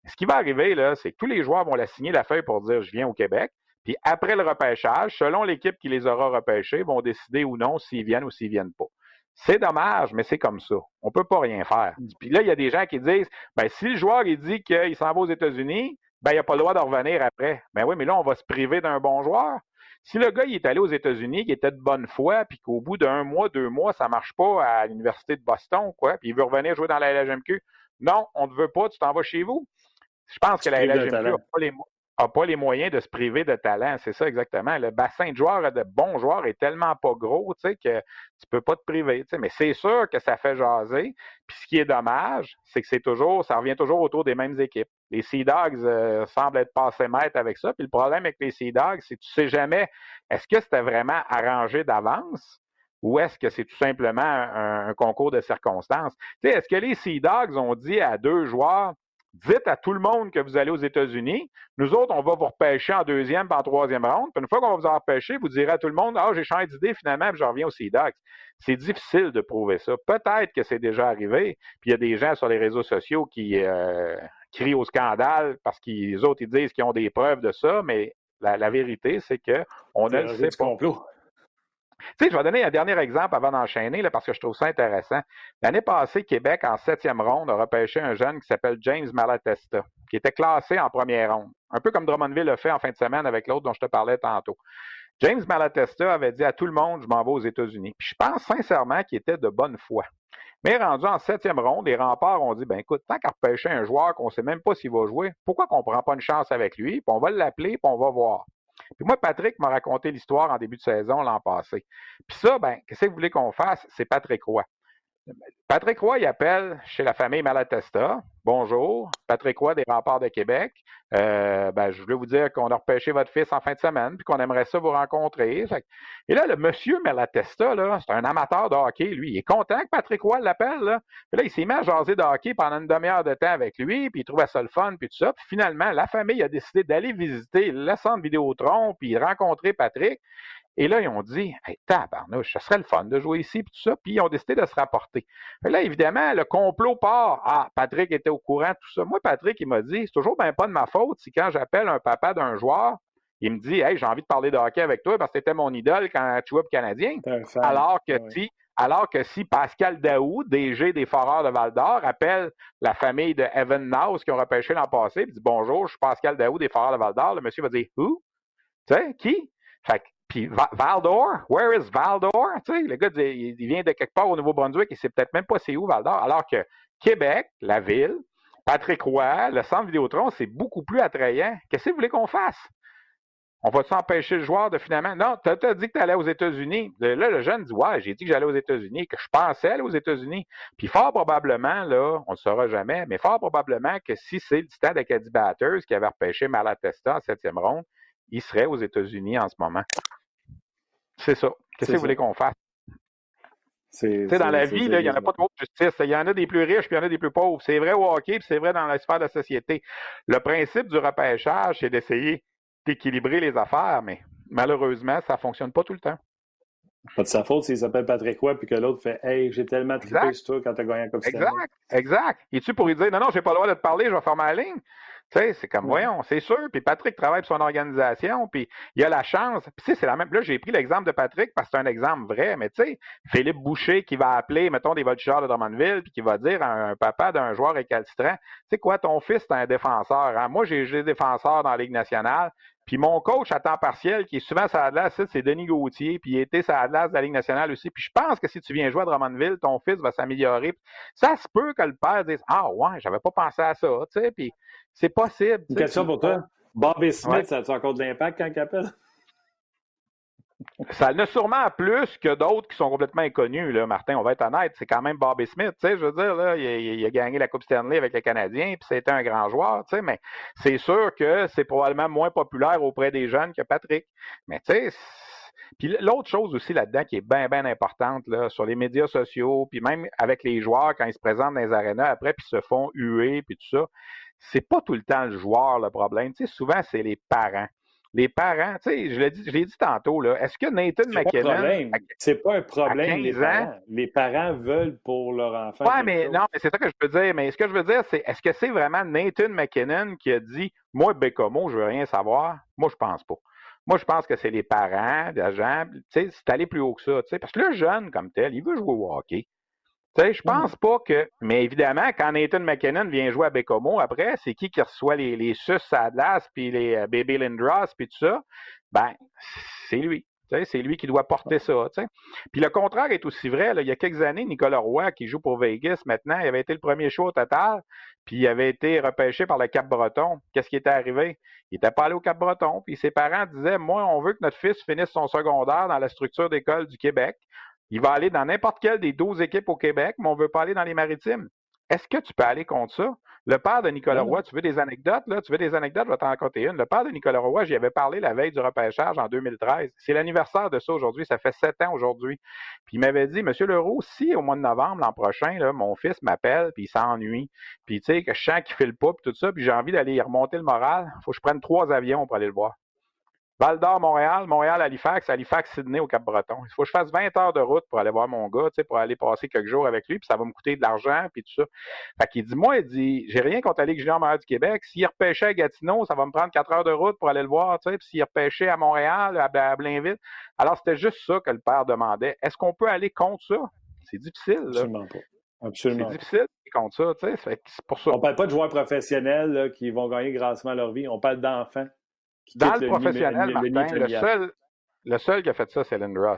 Ce qui va arriver, là, c'est que tous les joueurs vont la signer la feuille pour dire je viens au Québec. Puis après le repêchage, selon l'équipe qui les aura repêchés, vont décider ou non s'ils viennent ou s'ils viennent pas. C'est dommage, mais c'est comme ça. On peut pas rien faire. Mm. Puis là, il y a des gens qui disent ben, si le joueur il dit qu'il s'en va aux États-Unis, ben, il n'a pas le droit de revenir après. Ben oui, mais là, on va se priver d'un bon joueur. Si le gars il est allé aux États-Unis, qu'il était de bonne foi, puis qu'au bout d'un mois, deux mois, ça marche pas à l'Université de Boston, quoi, puis il veut revenir jouer dans la LHMQ, non, on ne veut pas, tu t'en vas chez vous. Je pense que la LHMQ n'a pas, les moyens de se priver de talent. C'est ça exactement. Le bassin de joueurs, de bons joueurs, est tellement pas gros que tu ne peux pas te priver. Mais c'est sûr que ça fait jaser. Puis ce qui est dommage, c'est que c'est toujours, ça revient toujours autour des mêmes équipes. Les Sea Dogs euh, semblent être passés maîtres avec ça. Puis le problème avec les Sea Dogs, c'est que tu sais jamais, est-ce que c'était vraiment arrangé d'avance? ou est-ce que c'est tout simplement un, concours de circonstances? est-ce que les Sea Dogs ont dit à deux joueurs, dites à tout le monde que vous allez aux États-Unis. Nous autres, on va vous repêcher en deuxième en troisième ronde. Puis une fois qu'on va vous en repêcher, vous direz à tout le monde Ah, j'ai changé d'idée finalement, puis je reviens au CIDAX. C'est difficile de prouver ça. Peut-être que c'est déjà arrivé. Puis il y a des gens sur les réseaux sociaux qui euh, crient au scandale parce qu'ils autres ils disent qu'ils ont des preuves de ça, mais la, vérité, c'est qu'on ne le sait pas. Complot. Je vais donner un dernier exemple avant d'enchaîner, parce que je trouve ça intéressant. L'année passée, Québec, en septième ronde, a repêché un jeune qui s'appelle James Malatesta, qui était classé en première ronde. Un peu comme Drummondville l'a fait en fin de semaine avec l'autre dont je te parlais tantôt. James Malatesta avait dit à tout le monde, je m'en vais aux États-Unis. Puis je pense sincèrement qu'il était de bonne foi. Mais rendu en septième ronde, les remparts ont dit, ben écoute, tant qu'à repêcher un joueur qu'on ne sait même pas s'il va jouer, pourquoi qu'on ne prend pas une chance avec lui, puis on va l'appeler, puis on va voir. Puis moi, Patrick m'a raconté l'histoire en début de saison l'an passé. Puis ça, ben, qu'est-ce que vous voulez qu'on fasse? C'est Patrick Roy. Patrick Roy, appelle chez la famille Malatesta. Bonjour, Patrick Roy des Remparts de Québec. Euh, ben, je voulais vous dire qu'on a repêché votre fils en fin de semaine, puis qu'on aimerait ça vous rencontrer. Et là, le monsieur Malatesta, c'est un amateur de hockey, lui. Il est content que Patrick Roy l'appelle. Là. Là, il s'est mis à jaser de hockey pendant une demi-heure de temps avec lui, puis il trouvait ça le fun, puis tout ça. Finalement, la famille a décidé d'aller visiter le centre Vidéotron, puis rencontrer Patrick. Et là, ils ont dit, hey, tabarnouche, ce serait le fun de jouer ici, puis tout ça. Puis ils ont décidé de se rapporter. Et là, évidemment, le complot part. Ah, Patrick était au courant, tout ça. Moi, Patrick, il m'a dit, c'est toujours bien pas de ma faute si quand j'appelle un papa d'un joueur, il me dit, hey, j'ai envie de parler de hockey avec toi parce que c'était mon idole quand tu jouais pour Canadien. Alors que si, alors que si Pascal Daou, DG des Foreurs de Val d'Or, appelle la famille de Evan Naus qui ont repêché l'an passé, et dit bonjour, je suis Pascal Daou des Foreurs de Val d'Or, le monsieur va dire who? Tu sais, qui? Fait puis Valdor, where is Valdor? Tu sais, le gars, il, vient de quelque part au Nouveau-Brunswick, il sait peut-être même pas c'est où Valdor. Alors que Québec, la ville, Patrick Roy, le centre Vidéotron, c'est beaucoup plus attrayant. Qu'est-ce que vous voulez qu'on fasse? On va s'empêcher le joueur de finalement? Non, tu as, dit que tu allais aux États-Unis. Là, le jeune dit Ouais, j'ai dit que j'allais aux États-Unis, que je pensais aller aux États-Unis. Puis fort probablement, là, on ne le saura jamais, mais fort probablement que si c'est le titan d'Acadie Batters qui avait repêché Malatesta en septième ronde, il serait aux États-Unis en ce moment. C'est ça. Qu'est-ce que vous voulez qu'on fasse? dans la vie, il n'y en a pas de justice. Il y en a des plus riches, puis il y en a des plus pauvres. C'est vrai au hockey, puis c'est vrai dans la sphère de la société. Le principe du repêchage, c'est d'essayer d'équilibrer les affaires, mais malheureusement, ça ne fonctionne pas tout le temps. Pas de sa faute s'il s'appelle Patrick Roy puis que l'autre fait Hey, j'ai tellement trippé sur toi quand tu as gagné comme ça. Exact, exact. Es-tu pour lui dire Non, non, j'ai pas le droit de te parler, je vais faire ma ligne? Tu sais, c'est comme, voyons, c'est sûr. Puis Patrick travaille pour son organisation, puis il a la chance. Puis tu sais, c'est la même. Là, j'ai pris l'exemple de Patrick parce que c'est un exemple vrai, mais tu sais, Philippe Boucher qui va appeler, mettons, des voltigeurs de Drummondville, puis qui va dire à un papa d'un joueur récalcitrant, tu sais quoi, ton fils, c'est un défenseur. Hein? Moi, j'ai des défenseurs dans la Ligue nationale. Puis mon coach à temps partiel, qui est souvent sa Atlas, c'est Denis Gauthier, puis il était sa Atlas de la Ligue nationale aussi. Puis je pense que si tu viens jouer à Drummondville, ton fils va s'améliorer. Ça se peut que le père dise Ah ouais, j'avais pas pensé à ça, tu sais, puis c'est possible. Une question pour toi. Bobby Smith, ça a-tu encore de l'impact quand il appelle? Ça en a sûrement plus que d'autres qui sont complètement inconnus, là, Martin. On va être honnête. C'est quand même Bobby Smith. Tu sais, je veux dire, il, a, gagné la Coupe Stanley avec les Canadiens, puis c'était un grand joueur, tu sais, mais c'est sûr que c'est probablement moins populaire auprès des jeunes que Patrick. Mais tu sais, puis l'autre chose aussi là-dedans qui est bien, bien importante, là, sur les médias sociaux, puis même avec les joueurs quand ils se présentent dans les arénas après, puis se font huer, puis tout ça, c'est pas tout le temps le joueur le problème. Tu sais, souvent, c'est les parents. Les parents, tu sais, je l'ai dit, dit tantôt, là, est-ce que Nathan McKinnon. C'est pas un problème, les parents. Les parents veulent pour leur enfant. Ouais, mais non, mais c'est ça que je veux dire. Mais ce que je veux dire, c'est est-ce que c'est vraiment Nathan McKinnon qui a dit Moi, Bécomo, je veux rien savoir? Moi, je pense pas. Moi, je pense que c'est les parents, les agents. C'est aller plus haut que ça. Parce que le jeune, comme tel, il veut jouer au hockey. Je je pense pas que. Mais évidemment, quand Nathan McKinnon vient jouer à Bécomo, après, c'est qui qui reçoit les, les sus à puis les euh, Baby Lindros, puis tout ça? Ben, c'est lui. C'est lui qui doit porter ça. Puis le contraire est aussi vrai. il y a quelques années, Nicolas Roy, qui joue pour Vegas maintenant, il avait été le premier choix au total, puis il avait été repêché par le Cap-Breton. Qu'est-ce qui était arrivé? Il n'était pas allé au Cap-Breton, puis ses parents disaient Moi, on veut que notre fils finisse son secondaire dans la structure d'école du Québec. Il va aller dans n'importe quelle des 12 équipes au Québec, mais on ne veut pas aller dans les maritimes. Est-ce que tu peux aller contre ça? Le père de Nicolas Roy, tu veux des anecdotes, là? Tu veux des anecdotes? Je vais t'en raconter une. Le père de Nicolas Roy, j'y avais parlé la veille du repêchage en 2013. C'est l'anniversaire de ça aujourd'hui. Ça fait sept ans aujourd'hui. Puis il m'avait dit, Monsieur Leroux, si au mois de novembre l'an prochain, là, mon fils m'appelle, puis il s'ennuie, puis tu sais, que je sens qu'il file pas, puis tout ça, puis j'ai envie d'aller y remonter le moral, il faut que je prenne trois avions pour aller le voir. Val d'Or, Montréal, Montréal, Halifax, Halifax, Sydney au Cap-Breton. Il faut que je fasse 20 heures de route pour aller voir mon gars, tu sais, pour aller passer quelques jours avec lui, puis ça va me coûter de l'argent, puis tout ça. Fait qu'il dit, moi, il dit, j'ai rien contre la Ligue junior majeure du Québec. S'il repêchait à Gatineau, ça va me prendre 4 heures de route pour aller le voir, tu sais, puis s'il repêchait à Montréal, à, Blainville. Alors, c'était juste ça que le père demandait. Est-ce qu'on peut aller contre ça? C'est difficile, là. Absolument pas. Absolument. C'est difficile contre ça, tu sais. C'est pour ça. On parle pas de joueurs professionnels qui vont gagner grassement leur vie. On parle d'enfants dans le, professionnel, Martin, le, seul, le seul qui a fait ça, c'est Lindros.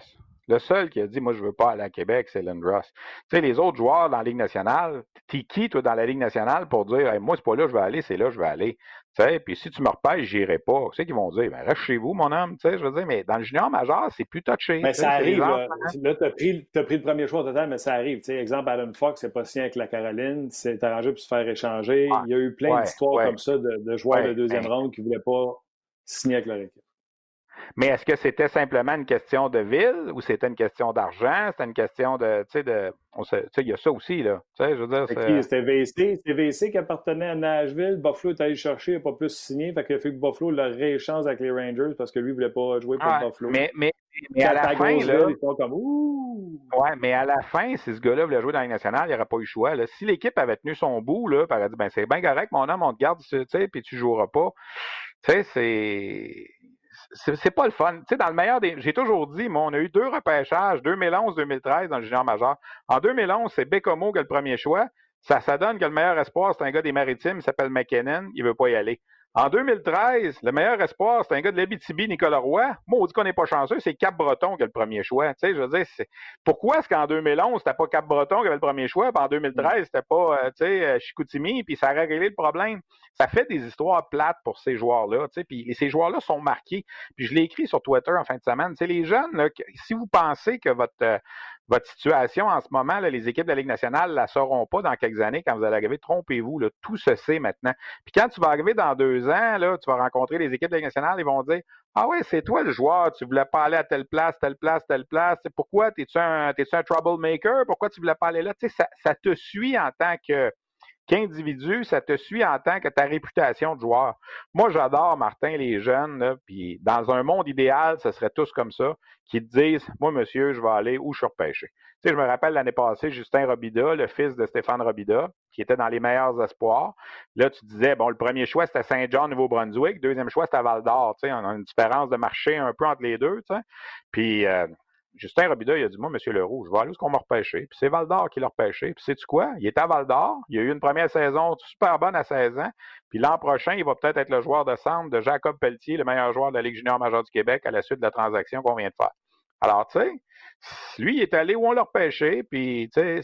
Le seul qui a dit, moi, je veux pas aller à Québec, c'est Lindros. Tu sais, les autres joueurs dans la Ligue nationale, t'es qui, toi, dans la Ligue nationale, pour dire, hey, moi, c'est pas là que je vais aller, c'est là que je vais aller? Tu sais, puis si tu me repêches, j'irai pas. Tu sais qu'ils vont dire, ben, reste chez vous, mon homme. Tu sais, je veux dire, mais dans le junior majeur, c'est plus touché. Mais ça arrive. Là, là tu as pris, as pris le premier choix au total, mais ça arrive. Tu sais, exemple, Adam Fox, c'est pas signé avec la Caroline, c'est arrangé pour se faire échanger. Il y a eu plein d'histoires comme ça de, de joueurs de deuxième ronde qui voulaient pas signé avec leur équipe. Mais est-ce que c'était simplement une question de ville ou c'était une question d'argent? C'était une question de, tu sais, de, il y a ça aussi, là. Tu sais, je veux dire, C'était VC. C'était VC qui appartenait à Nashville. Buffalo est allé chercher, il n'a pas plus signé. Fait qu'il a fait que Buffalo le rééchange avec les Rangers parce que lui ne voulait pas jouer pour ah, Buffalo. Mais, mais, mais à la fin, là, ils sont comme, Ouais, mais à la fin, si ce gars-là voulait jouer dans la nationale, il n'aurait pas eu le choix. Là. Si l'équipe avait tenu son bout, là, elle aurait dit, ben, c'est bien correct, mon homme, on te garde, tu sais, puis tu joueras pas. Tu sais, c'est c'est pas le fun. Tu sais, dans le meilleur des. J'ai toujours dit, moi, on a eu deux repêchages, 2011-2013 dans le junior majeur. En 2011, c'est Bécomo qui a le premier choix. Ça, ça donne que le meilleur espoir, c'est un gars des maritimes, il s'appelle McKinnon, il veut pas y aller. En 2013, le meilleur espoir, c'est un gars de l'Abitibi, Nicolas Roy. Moi, on dit qu'on n'est pas chanceux, c'est Cap-Breton qui a le premier choix. Tu sais, je veux dire, pourquoi est-ce qu'en 2011, c'était pas Cap-Breton qui avait le premier choix, puis en 2013, c'était pas, euh, tu sais, euh, Chicoutimi, puis ça a réglé le problème? Ça fait des histoires plates pour ces joueurs-là, tu sais, puis ces joueurs-là sont marqués. Puis je l'ai écrit sur Twitter en fin de semaine. Tu les jeunes, là, si vous pensez que votre, euh, votre situation en ce moment, les équipes de la Ligue nationale ne la sauront pas dans quelques années quand vous allez arriver. Trompez-vous, tout se sait maintenant. Puis quand tu vas arriver dans deux ans, là, tu vas rencontrer les équipes de la Ligue nationale, ils vont dire Ah oui, c'est toi le joueur, tu voulais pas aller à telle place, telle place, telle place. Pourquoi? T'es-tu un, troublemaker? Pourquoi tu voulais pas aller là? Tu sais, ça te suit en tant que qu'individu, ça te suit en tant que ta réputation de joueur. Moi, j'adore, Martin, les jeunes, puis dans un monde idéal, ce serait tous comme ça, qui te disent, moi, monsieur, je vais aller où je suis repêché. Je me rappelle l'année passée, Justin Robida, le fils de Stéphane Robida, qui était dans les meilleurs espoirs. Là, tu disais, bon, le premier choix, c'était Saint-Jean, Nouveau-Brunswick. Deuxième choix, c'était Val-d'Or. Tu on a une différence de marché un peu entre les deux, tu sais. Puis, euh, Justin Robida, il a dit Moi, Monsieur Leroux, je vais aller où ce qu'on m'a repêché. Puis c'est Val d'Or qui l'a repêché. Puis sais-tu quoi? Il est à Val d'Or. Il a eu une première saison super bonne à 16 ans. Puis l'an prochain, il va peut-être être le joueur de centre de Jacob Pelletier, le meilleur joueur de la Ligue junior majeure du Québec à la suite de la transaction qu'on vient de faire. Alors, tu sais, lui, il est allé où on l'a repêché. Puis, tu sais,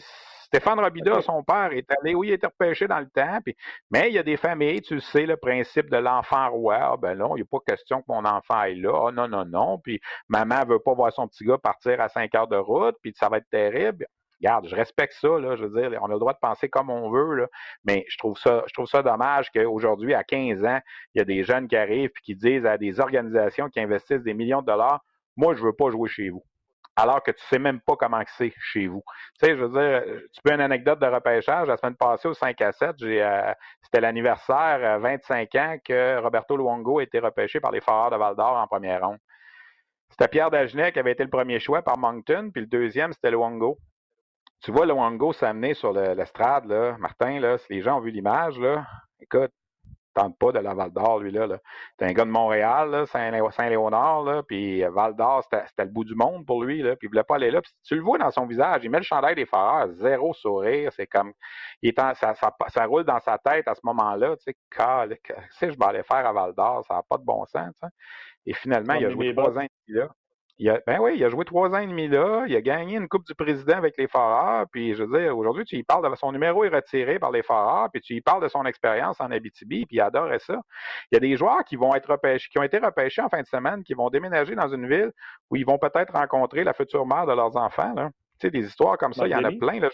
Stéphane Robida, son père, est allé, oui, il était repêché dans le temps, mais il y a des familles, tu sais, le principe de l'enfant roi. Ah, ben non, il n'y a pas question que mon enfant aille là. Ah, non, non, non. Puis maman veut pas voir son petit gars partir à cinq heures de route, puis ça va être terrible. Regarde, je respecte ça, là, je veux dire, on a le droit de penser comme on veut, là, mais je trouve ça, je trouve ça dommage qu'aujourd'hui, à 15 ans, il y a des jeunes qui arrivent et qui disent à des organisations qui investissent des millions de dollars, moi, je veux pas jouer chez vous alors que tu sais même pas comment c'est chez vous. Tu sais, je veux dire, tu peux une anecdote de repêchage. La semaine passée, au 5 à 7, euh, c'était l'anniversaire, euh, 25 ans, que Roberto Luongo a été repêché par les Foreurs de Val-d'Or en première ronde. C'était Pierre Dagenet qui avait été le premier choix par Moncton, puis le deuxième, c'était Luongo. Tu vois Luongo s'amener sur l'estrade, là, Martin, là, si les gens ont vu l'image, là, écoute, tente pas de la Val d'Or, lui, là. C'est un gars de Montréal, Saint-Léonard, là, puis euh, Val d'Or, c'était le bout du monde pour lui, là, puis il voulait pas aller là. tu le vois dans son visage, il met le chandail des Foreurs, zéro sourire, c'est comme, il est ça, ça, roule dans sa tête à ce moment-là, tu sais, que [LAUGHS] je vais aller faire à Val d'Or, ça n'a pas de bon sens, Et finalement, il a joué trois ans là. Ben oui, il a joué trois ans et demi là. Il a gagné une Coupe du Président avec les Foreurs. Puis, je veux dire, aujourd'hui, tu y parles de son numéro est retiré par les Foreurs. Puis, tu y parles de son expérience en Abitibi. Puis, il adorait ça. Il y a des joueurs qui vont être repêchés, qui ont été repêchés en fin de semaine, qui vont déménager dans une ville où ils vont peut-être rencontrer la future mère de leurs enfants. Là. Tu sais, des histoires comme ça, il y en a plein. Là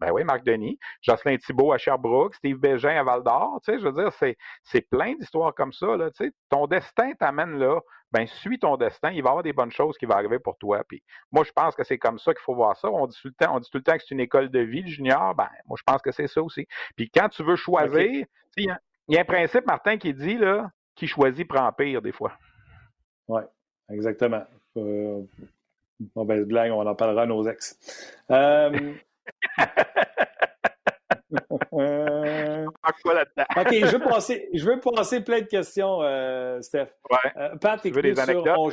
ben oui, Marc Denis, Jocelyn Thibault à Sherbrooke, Steve Bégin à Val d'Or, tu sais, je veux dire, c'est, c'est plein d'histoires comme ça, là, tu sais, ton destin t'amène là, ben suis ton destin, il va y avoir des bonnes choses qui vont arriver pour toi, puis moi, je pense que c'est comme ça qu'il faut voir ça, on dit tout le temps, on dit tout le temps que c'est une école de vie, le junior, ben, moi, je pense que c'est ça aussi, puis quand tu veux choisir, il y, a un principe, Martin, qui dit, là, qui choisit prend pire, des fois. Oui, exactement. Euh, mauvaise blague, on en parlera à nos ex. Euh, [LAUGHS] OK, je veux, passer, je veux passer plein de questions, euh, Steph. Ouais. Euh, Pat, tu veux des anecdotes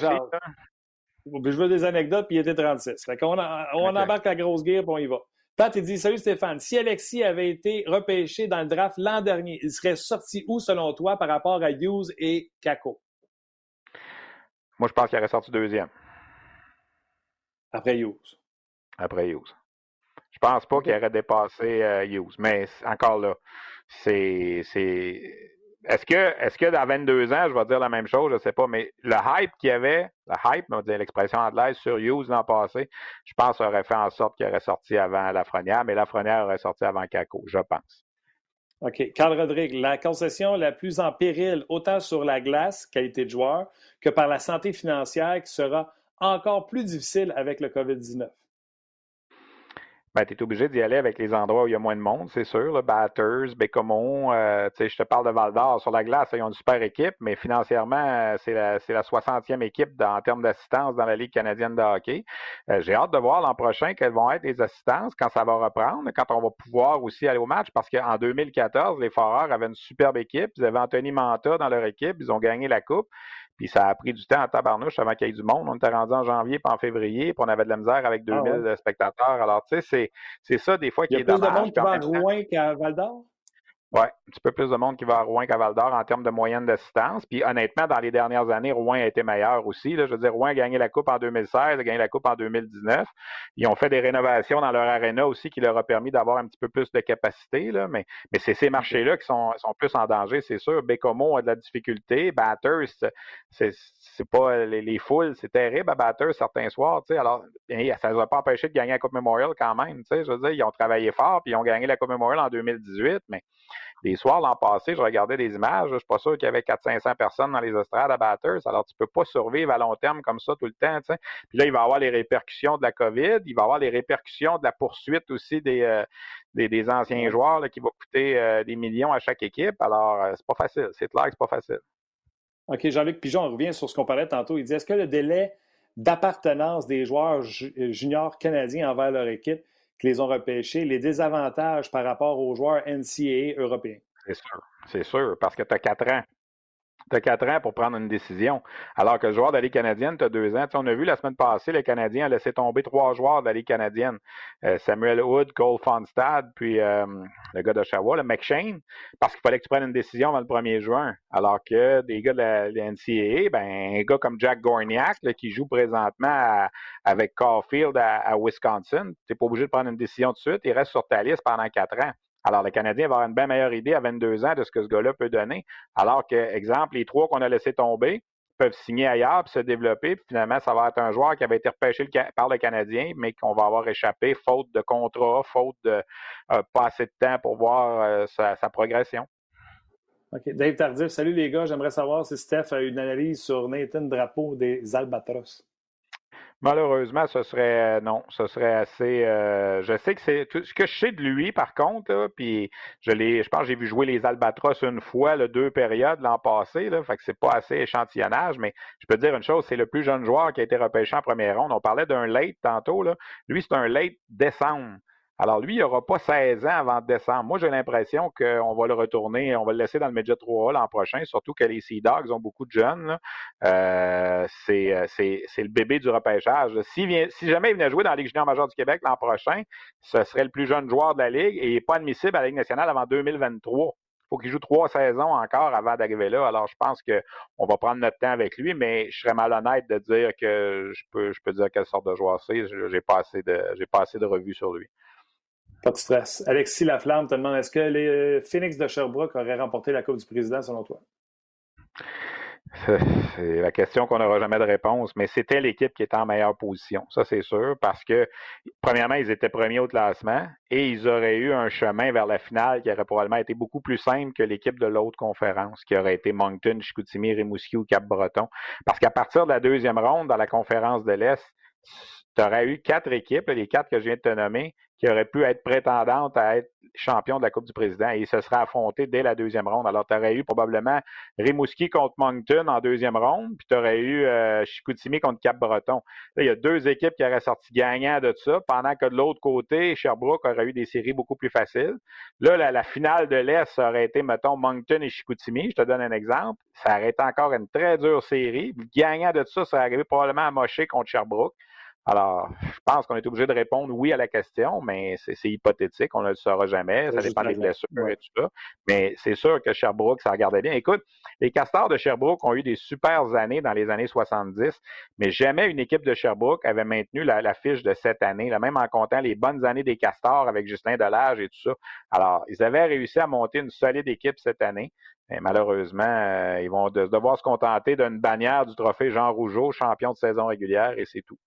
Je veux des anecdotes, puis il était 36. Fait on, on embarque la grosse guerre, puis on y va. Pat, il dit Salut Stéphane, si Alexis avait été repêché dans le draft l'an dernier, il serait sorti où selon toi par rapport à Hughes et Kako? Moi, je pense qu'il aurait sorti deuxième. Après Hughes. Après Hughes. Je pense pas qu'il aurait dépassé euh, Hughes. Mais encore là, c'est. Est-ce que, est-ce que dans 22 ans, je vais dire la même chose, je ne sais pas, mais le hype qu'il y avait, le hype, on dire l'expression anglaise sur Hughes l'an passé, je pense aurait fait en sorte qu'il aurait sorti avant Lafrenière, mais Lafrenière aurait sorti avant Caco, je pense. OK. Carl Rodrigue, la concession la plus en péril, autant sur la glace, qualité de joueur, que par la santé financière qui sera encore plus difficile avec le COVID-19 ben, tu es obligé d'y aller avec les endroits où il y a moins de monde, c'est sûr. Là, Batters, Bécomont, euh, je te parle de Val d'Or. Sur la glace, ils ont une super équipe, mais financièrement, euh, c'est la, la 60e équipe en termes d'assistance dans la Ligue canadienne de hockey. Euh, j'ai hâte de voir l'an prochain quelles vont être les assistances quand ça va reprendre, quand on va pouvoir aussi aller au match, parce qu'en 2014, les Foreurs avaient une superbe équipe. Ils avaient Anthony Manta dans leur équipe. Ils ont gagné la Coupe. Puis ça a pris du temps à tabarnouche avant qu'il y ait du monde. On était rendu en janvier puis en février, puis on avait de la misère avec 2000 ah spectateurs. Alors, tu sais, c'est ça des fois qui est. Il y a plus de monde qui va à Rouen qu'à Val d'Or? Oui, un petit peu plus de monde qui va à Rouen qu'à Val d'Or en termes de moyenne d'assistance. Puis honnêtement, dans les dernières années, Rouen a été meilleur aussi. Là. Je veux dire, Rouen a gagné la Coupe en 2016, a gagné la Coupe en 2019. Ils ont fait des rénovations dans leur aréna aussi qui leur a permis d'avoir un petit peu plus de capacité. Là. Mais, mais c'est ces marchés-là qui sont, sont plus en danger, c'est sûr. Bécomo a de la difficulté. Batters, c'est pas les, foules, c'est terrible à Batters certains soirs. Alors, ça ne va pas empêcher de gagner la Coupe Memorial quand même. Je veux dire, ils ont travaillé fort, puis ils ont gagné la Coupe Memorial en 2018, mais des soirs l'an passé, je regardais des images, je suis pas sûr qu'il y avait 400-500 personnes dans les estrades à Batters, alors tu peux pas survivre à long terme comme ça tout le temps. T'sais. Puis là, il va y avoir les répercussions de la COVID, il va y avoir les répercussions de la poursuite aussi des, euh, des, anciens joueurs là, qui vont coûter euh, des millions à chaque équipe. Alors, euh, c'est pas facile. C'est clair que c'est pas facile. OK, Jean-Luc Pigeon, on revient sur ce qu'on parlait tantôt. Il dit est-ce que le délai d'appartenance des joueurs juniors canadiens envers leur équipe les ont repêchés, les désavantages par rapport aux joueurs NCAA européens. C'est sûr, c'est sûr, parce que tu as quatre ans. Tu as quatre ans pour prendre une décision. Alors que le joueur de la Ligue canadienne, tu as deux ans. on a vu la semaine passée, le Canadien a laissé tomber trois joueurs de la Ligue canadienne. Euh, Samuel Hood, Cole Fonstad, puis euh, le gars d'Oshawa, le McShane, parce qu'il fallait que tu prennes une décision avant le 1er juin. Alors que des gars de la, NCAA, ben, un gars comme Jack Gorniak, qui joue présentement avec Caulfield à, à Wisconsin, tu n'es pas obligé de prendre une décision de suite. Il reste sur ta liste pendant quatre ans. Alors, le Canadien va avoir une bien meilleure idée à 22 ans de ce que ce gars-là peut donner. Alors que, exemple, les trois qu'on a laissés tomber peuvent signer ailleurs puis se développer. Puis finalement, ça va être un joueur qui avait été repêché par le Canadien, mais qu'on va avoir échappé faute de contrat, faute de euh, pas assez de temps pour voir euh, sa, sa, progression. OK. Dave Tardif, salut les gars. J'aimerais savoir si Steph a une analyse sur Nathan Drapeau des Albatros. Malheureusement, ce serait euh, non, ce serait assez. Euh, je sais que c'est tout ce que je sais de lui, par contre, puis je l'ai, je pense j'ai vu jouer les Albatros une fois, le deux périodes l'an passé, là, fait que c'est pas assez échantillonnage, mais je peux te dire une chose, c'est le plus jeune joueur qui a été repêché en première ronde. On parlait d'un late tantôt, là. Lui, c'est un late décembre. Alors, lui, il n'aura pas 16 ans avant décembre. Moi, j'ai l'impression qu'on va le retourner, on va le laisser dans le Média 3 l'an prochain, surtout que les Sea Dogs ont beaucoup de jeunes. Euh, c'est le bébé du repêchage. Si, jamais il venait jouer dans la Ligue junior majeure du Québec l'an prochain, ce serait le plus jeune joueur de la Ligue et il n'est pas admissible à la Ligue nationale avant 2023 Il faut qu'il joue trois saisons encore avant d'arriver là. Alors, je pense qu'on va prendre notre temps avec lui, mais je serais malhonnête de dire que je peux, je peux dire quelle sorte de joueur c'est. J'ai pas j'ai pas assez de revues sur lui. Pas de stress. Alexis Laflamme te demande est-ce que les euh, Phoenix de Sherbrooke auraient remporté la Coupe du Président selon toi? C'est la question qu'on n'aura jamais de réponse, mais c'était l'équipe qui était en meilleure position. Ça, c'est sûr, parce que, premièrement, ils étaient premiers au classement et ils auraient eu un chemin vers la finale qui aurait probablement été beaucoup plus simple que l'équipe de l'autre conférence, qui aurait été Moncton, Chicoutimi, Rimouski ou Cap-Breton. Parce qu'à partir de la deuxième ronde, dans la conférence de l'Est, tu aurais eu quatre équipes, les quatre que je viens de te nommer, qui auraient pu être prétendantes à être champion de la Coupe du Président et ils se seraient affrontés dès la deuxième ronde. Alors, tu aurais eu probablement Rimouski contre Moncton en deuxième ronde, puis tu aurais eu euh, Chicoutimi contre Cap-Breton. Il y a deux équipes qui auraient sorti gagnant de ça, pendant que de l'autre côté, Sherbrooke aurait eu des séries beaucoup plus faciles. Là, la, finale de l'Est aurait été, mettons, Moncton et Chicoutimi. Je te donne un exemple. Ça aurait été encore une très dure série. Le gagnant de ça, ça aurait arrivé probablement à Moché contre Sherbrooke. Alors, je pense qu'on est obligé de répondre oui à la question, mais c'est hypothétique, on ne le saura jamais, ça dépend des blessures et tout ça. Mais c'est sûr que Sherbrooke, ça regardait bien. Écoute, les Castors de Sherbrooke ont eu des super années dans les années 70, mais jamais une équipe de Sherbrooke avait maintenu la, fiche de cette année, là, même en comptant les bonnes années des Castors avec Justin Delage et tout ça. Alors, ils avaient réussi à monter une solide équipe cette année. Mais malheureusement, euh, ils vont devoir se contenter d'une bannière du trophée Jean Rougeau, champion de saison régulière, et c'est tout.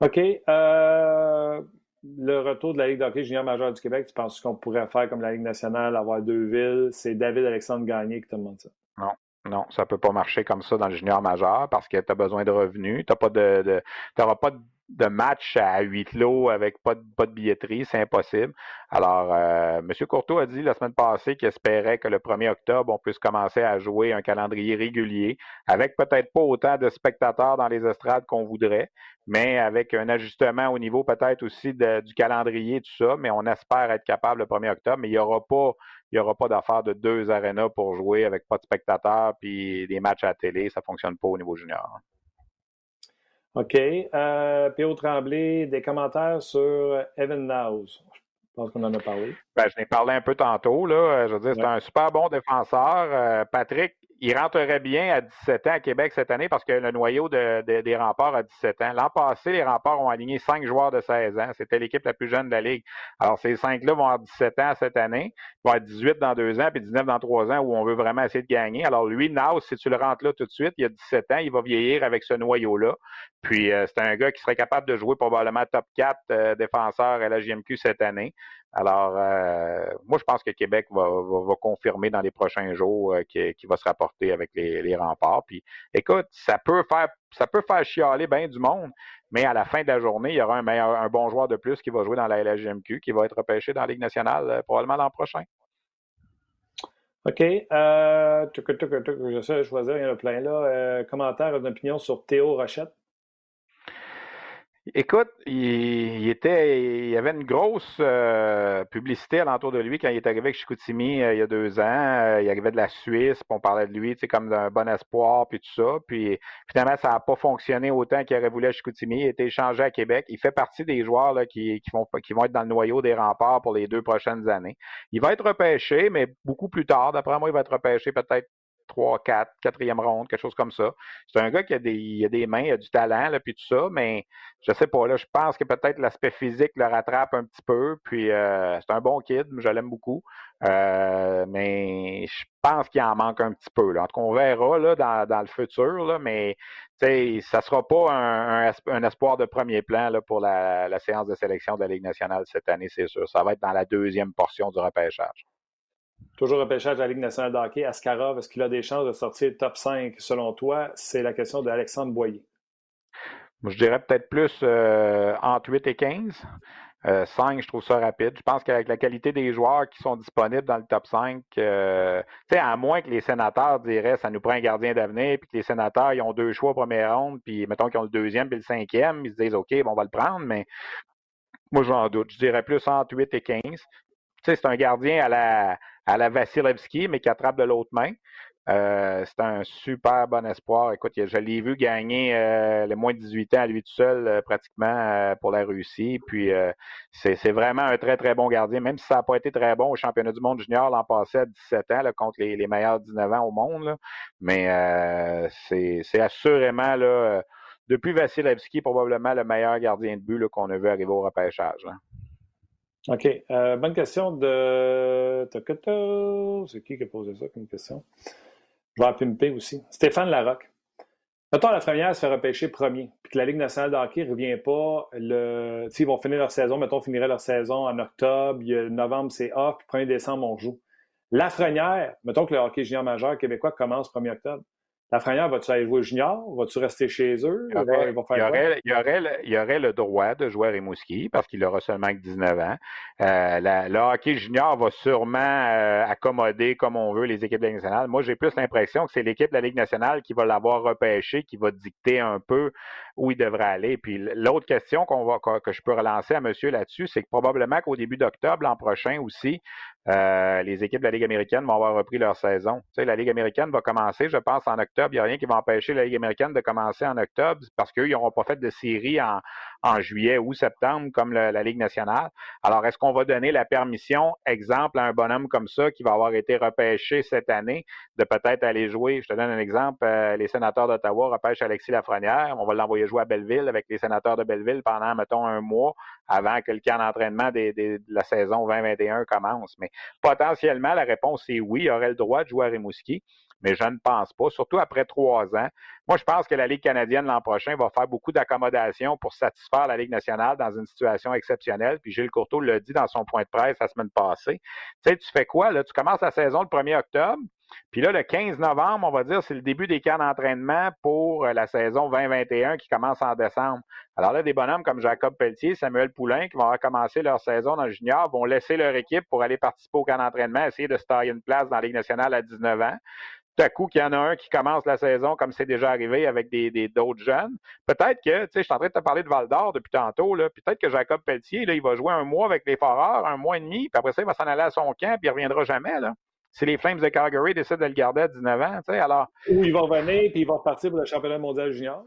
OK. Euh, le retour de la Ligue d'hockey junior majeur du Québec, tu penses qu'on pourrait faire comme la Ligue nationale, avoir deux villes? C'est David-Alexandre Gagné qui te demande ça. Non. Non, ça ne peut pas marcher comme ça dans le junior majeur parce que tu as besoin de revenus. Tu pas de, pas de de match à huit clos avec pas de, pas billetterie, c'est impossible. Alors, euh, M. Courteau a dit la semaine passée qu'il espérait que le 1er octobre, on puisse commencer à jouer un calendrier régulier, avec peut-être pas autant de spectateurs dans les estrades qu'on voudrait, mais avec un ajustement au niveau peut-être aussi du calendrier, tout ça. Mais on espère être capable le 1er octobre, mais il n'y aura pas il aura pas d'affaire de deux arénas pour jouer avec pas de spectateurs puis des matchs à télé. Ça ne fonctionne pas au niveau junior. OK. Euh, P.O. Tremblay, des commentaires sur Evan Niles. Je pense qu'on en a parlé. Ben, je n'ai parlé un peu tantôt. Là. Je veux dire, c'est un super bon défenseur. Euh, Patrick, il rentrerait bien à 17 ans à Québec cette année parce que le noyau des remparts a 17 ans. L'an passé, les remparts ont aligné cinq joueurs de 16 ans. C'était l'équipe la plus jeune de la Ligue. Alors, ces cinq-là vont avoir 17 ans cette année, vont être 18 dans deux ans, puis 19 dans trois ans où on veut vraiment essayer de gagner. Alors, lui, Naus, si tu le rentres là tout de suite, il a 17 ans, il va vieillir avec ce noyau-là. Puis, euh, c'est un gars qui serait capable de jouer probablement top 4 euh, défenseur à la JMQ cette année. Alors, euh, moi, je pense que Québec va, confirmer dans les prochains jours euh, qu'il va se rapporter avec les, remparts. Puis, écoute, ça peut faire ça peut faire chialer bien du monde, mais à la fin de la journée, il y aura un, meilleur, un bon joueur de plus qui va jouer dans la LHGMQ, qui va être repêché dans la Ligue nationale euh, probablement l'an prochain. OK. Euh, de choisir, il y en a plein là. commentaire, une opinion sur Théo Rochette? Écoute, il, était, il y avait une grosse euh, publicité alentour de lui quand il est arrivé avec Chicoutimi euh, il y a deux ans. Euh, il arrivait de la Suisse, puis on parlait de lui, tu sais, comme d'un bon espoir, puis tout ça. Puis finalement, ça n'a pas fonctionné autant qu'il aurait voulu à Chicoutimi. Il a été échangé à Québec. Il fait partie des joueurs là, qui, qui, vont, qui vont être dans le noyau des remparts pour les deux prochaines années. Il va être repêché, mais beaucoup plus tard. D'après moi, il va être repêché peut-être 3, 4, quatrième ronde, quelque chose comme ça. C'est un gars qui a des, il a des mains, il a du talent, là, puis tout ça, mais je sais pas, là, je pense que peut-être l'aspect physique le rattrape un petit peu, puis euh, c'est un bon kid, je l'aime beaucoup, euh, mais je pense qu'il en manque un petit peu, là. En tout cas, on verra, là, dans, dans le futur, là, mais, ça sera pas un, un, espoir de premier plan, là, pour la, la séance de sélection de la Ligue nationale cette année, c'est sûr. Ça va être dans la deuxième portion du repêchage. Toujours repêchage de la Ligue nationale de hockey. Askarov, est-ce qu'il a des chances de sortir top 5 selon toi? C'est la question d'Alexandre Boyer. je dirais peut-être plus euh, entre 8 et 15. 5, euh, je trouve ça rapide. Je pense qu'avec la qualité des joueurs qui sont disponibles dans le top 5, euh, à moins que les sénateurs diraient ça nous prend un gardien d'avenir, puis que les sénateurs ils ont deux choix première ronde, puis mettons qu'ils ont le deuxième puis le cinquième, ils se disent OK, bon, on va le prendre, mais moi j'en doute. Je dirais plus entre 8 et 15. C'est un gardien à la à la Vasilevski, mais qui attrape de l'autre main. Euh, c'est un super bon espoir. Écoute, je l'ai vu gagner euh, les moins de 18 ans à lui tout seul, euh, pratiquement pour la Russie. Puis c'est vraiment un très, très bon gardien, même si ça n'a pas été très bon au championnat du monde junior l'an passé à 17 ans contre les, meilleurs 19 ans au monde. Mais c'est assurément là, depuis Vasilevski, probablement le meilleur gardien de but qu'on a vu arriver au repêchage. OK. Euh, bonne question de. C'est qui qui a posé ça comme question? Je vais pimper aussi. Stéphane Larocque. Mettons, la première se fait repêcher premier, puis que la Ligue nationale de hockey ne revient pas. Le... Ils vont finir leur saison, mettons, finirait leur saison en octobre, novembre, c'est off, puis 1er décembre, on joue. La Lafrenière, mettons que le hockey junior majeur québécois commence 1er octobre. Lafrenière, vas-tu aller jouer junior? Vas-tu rester chez eux? Il y aurait, il y aurait, le, droit de jouer à Rimouski parce qu'il aura seulement que 19 ans. Euh, le hockey junior va sûrement euh, accommoder comme on veut les équipes de la Ligue nationale. Moi, j'ai plus l'impression que c'est l'équipe de la Ligue nationale qui va l'avoir repêché, qui va dicter un peu où il devrait aller. Puis l'autre question qu'on va que je peux relancer à monsieur là-dessus, c'est que probablement qu'au début d'octobre l'an prochain aussi, euh, les équipes de la Ligue américaine vont avoir repris leur saison. Tu sais, la Ligue américaine va commencer, je pense, en octobre. Il n'y a rien qui va empêcher la Ligue américaine de commencer en octobre parce qu'eux, ils n'auront pas fait de série en, en juillet ou septembre comme la Ligue nationale. Alors, est-ce qu'on va donner la permission, exemple, à un bonhomme comme ça qui va avoir été repêché cette année, de peut-être aller jouer, je te donne un exemple, euh, les sénateurs d'Ottawa repêchent Alexis Lafrenière, on va l'envoyer jouer à Belleville avec les sénateurs de Belleville pendant, mettons, un mois avant que le camp d'entraînement de la saison 2021 commence. Mais potentiellement, la réponse est oui, il aurait le droit de jouer à Rimouski mais je ne pense pas, surtout après trois ans. Moi, je pense que la Ligue canadienne l'an prochain va faire beaucoup d'accommodations pour satisfaire la Ligue nationale dans une situation exceptionnelle. Puis Gilles Courteau l'a dit dans son point de presse la semaine passée. Tu sais, tu fais quoi? Tu commences la saison le 1er octobre. Puis là, le 15 novembre, on va dire, c'est le début des camps d'entraînement pour euh, la saison 2021 qui commence en décembre. Alors là, des bonhommes comme Jacob Pelletier, Samuel Poulain, qui vont commencé leur saison dans le junior, vont laisser leur équipe pour aller participer au camp d'entraînement, essayer de se tailler une place dans la Ligue nationale à 19 ans tout à coup qu'il y en a un qui commence la saison comme c'est déjà arrivé avec des d'autres jeunes. Peut-être que, tu sais, je suis en train de te parler de Val d'Or depuis tantôt, là, peut-être que Jacob Pelletier, là, il va jouer un mois avec les Foreurs, un mois et demi, puis après ça, il va s'en aller à son camp, puis il reviendra jamais, là. Si les Flames de Calgary décident de le garder à 19 ans, tu sais, alors... Ou il va revenir, puis il va repartir pour le championnat mondial junior.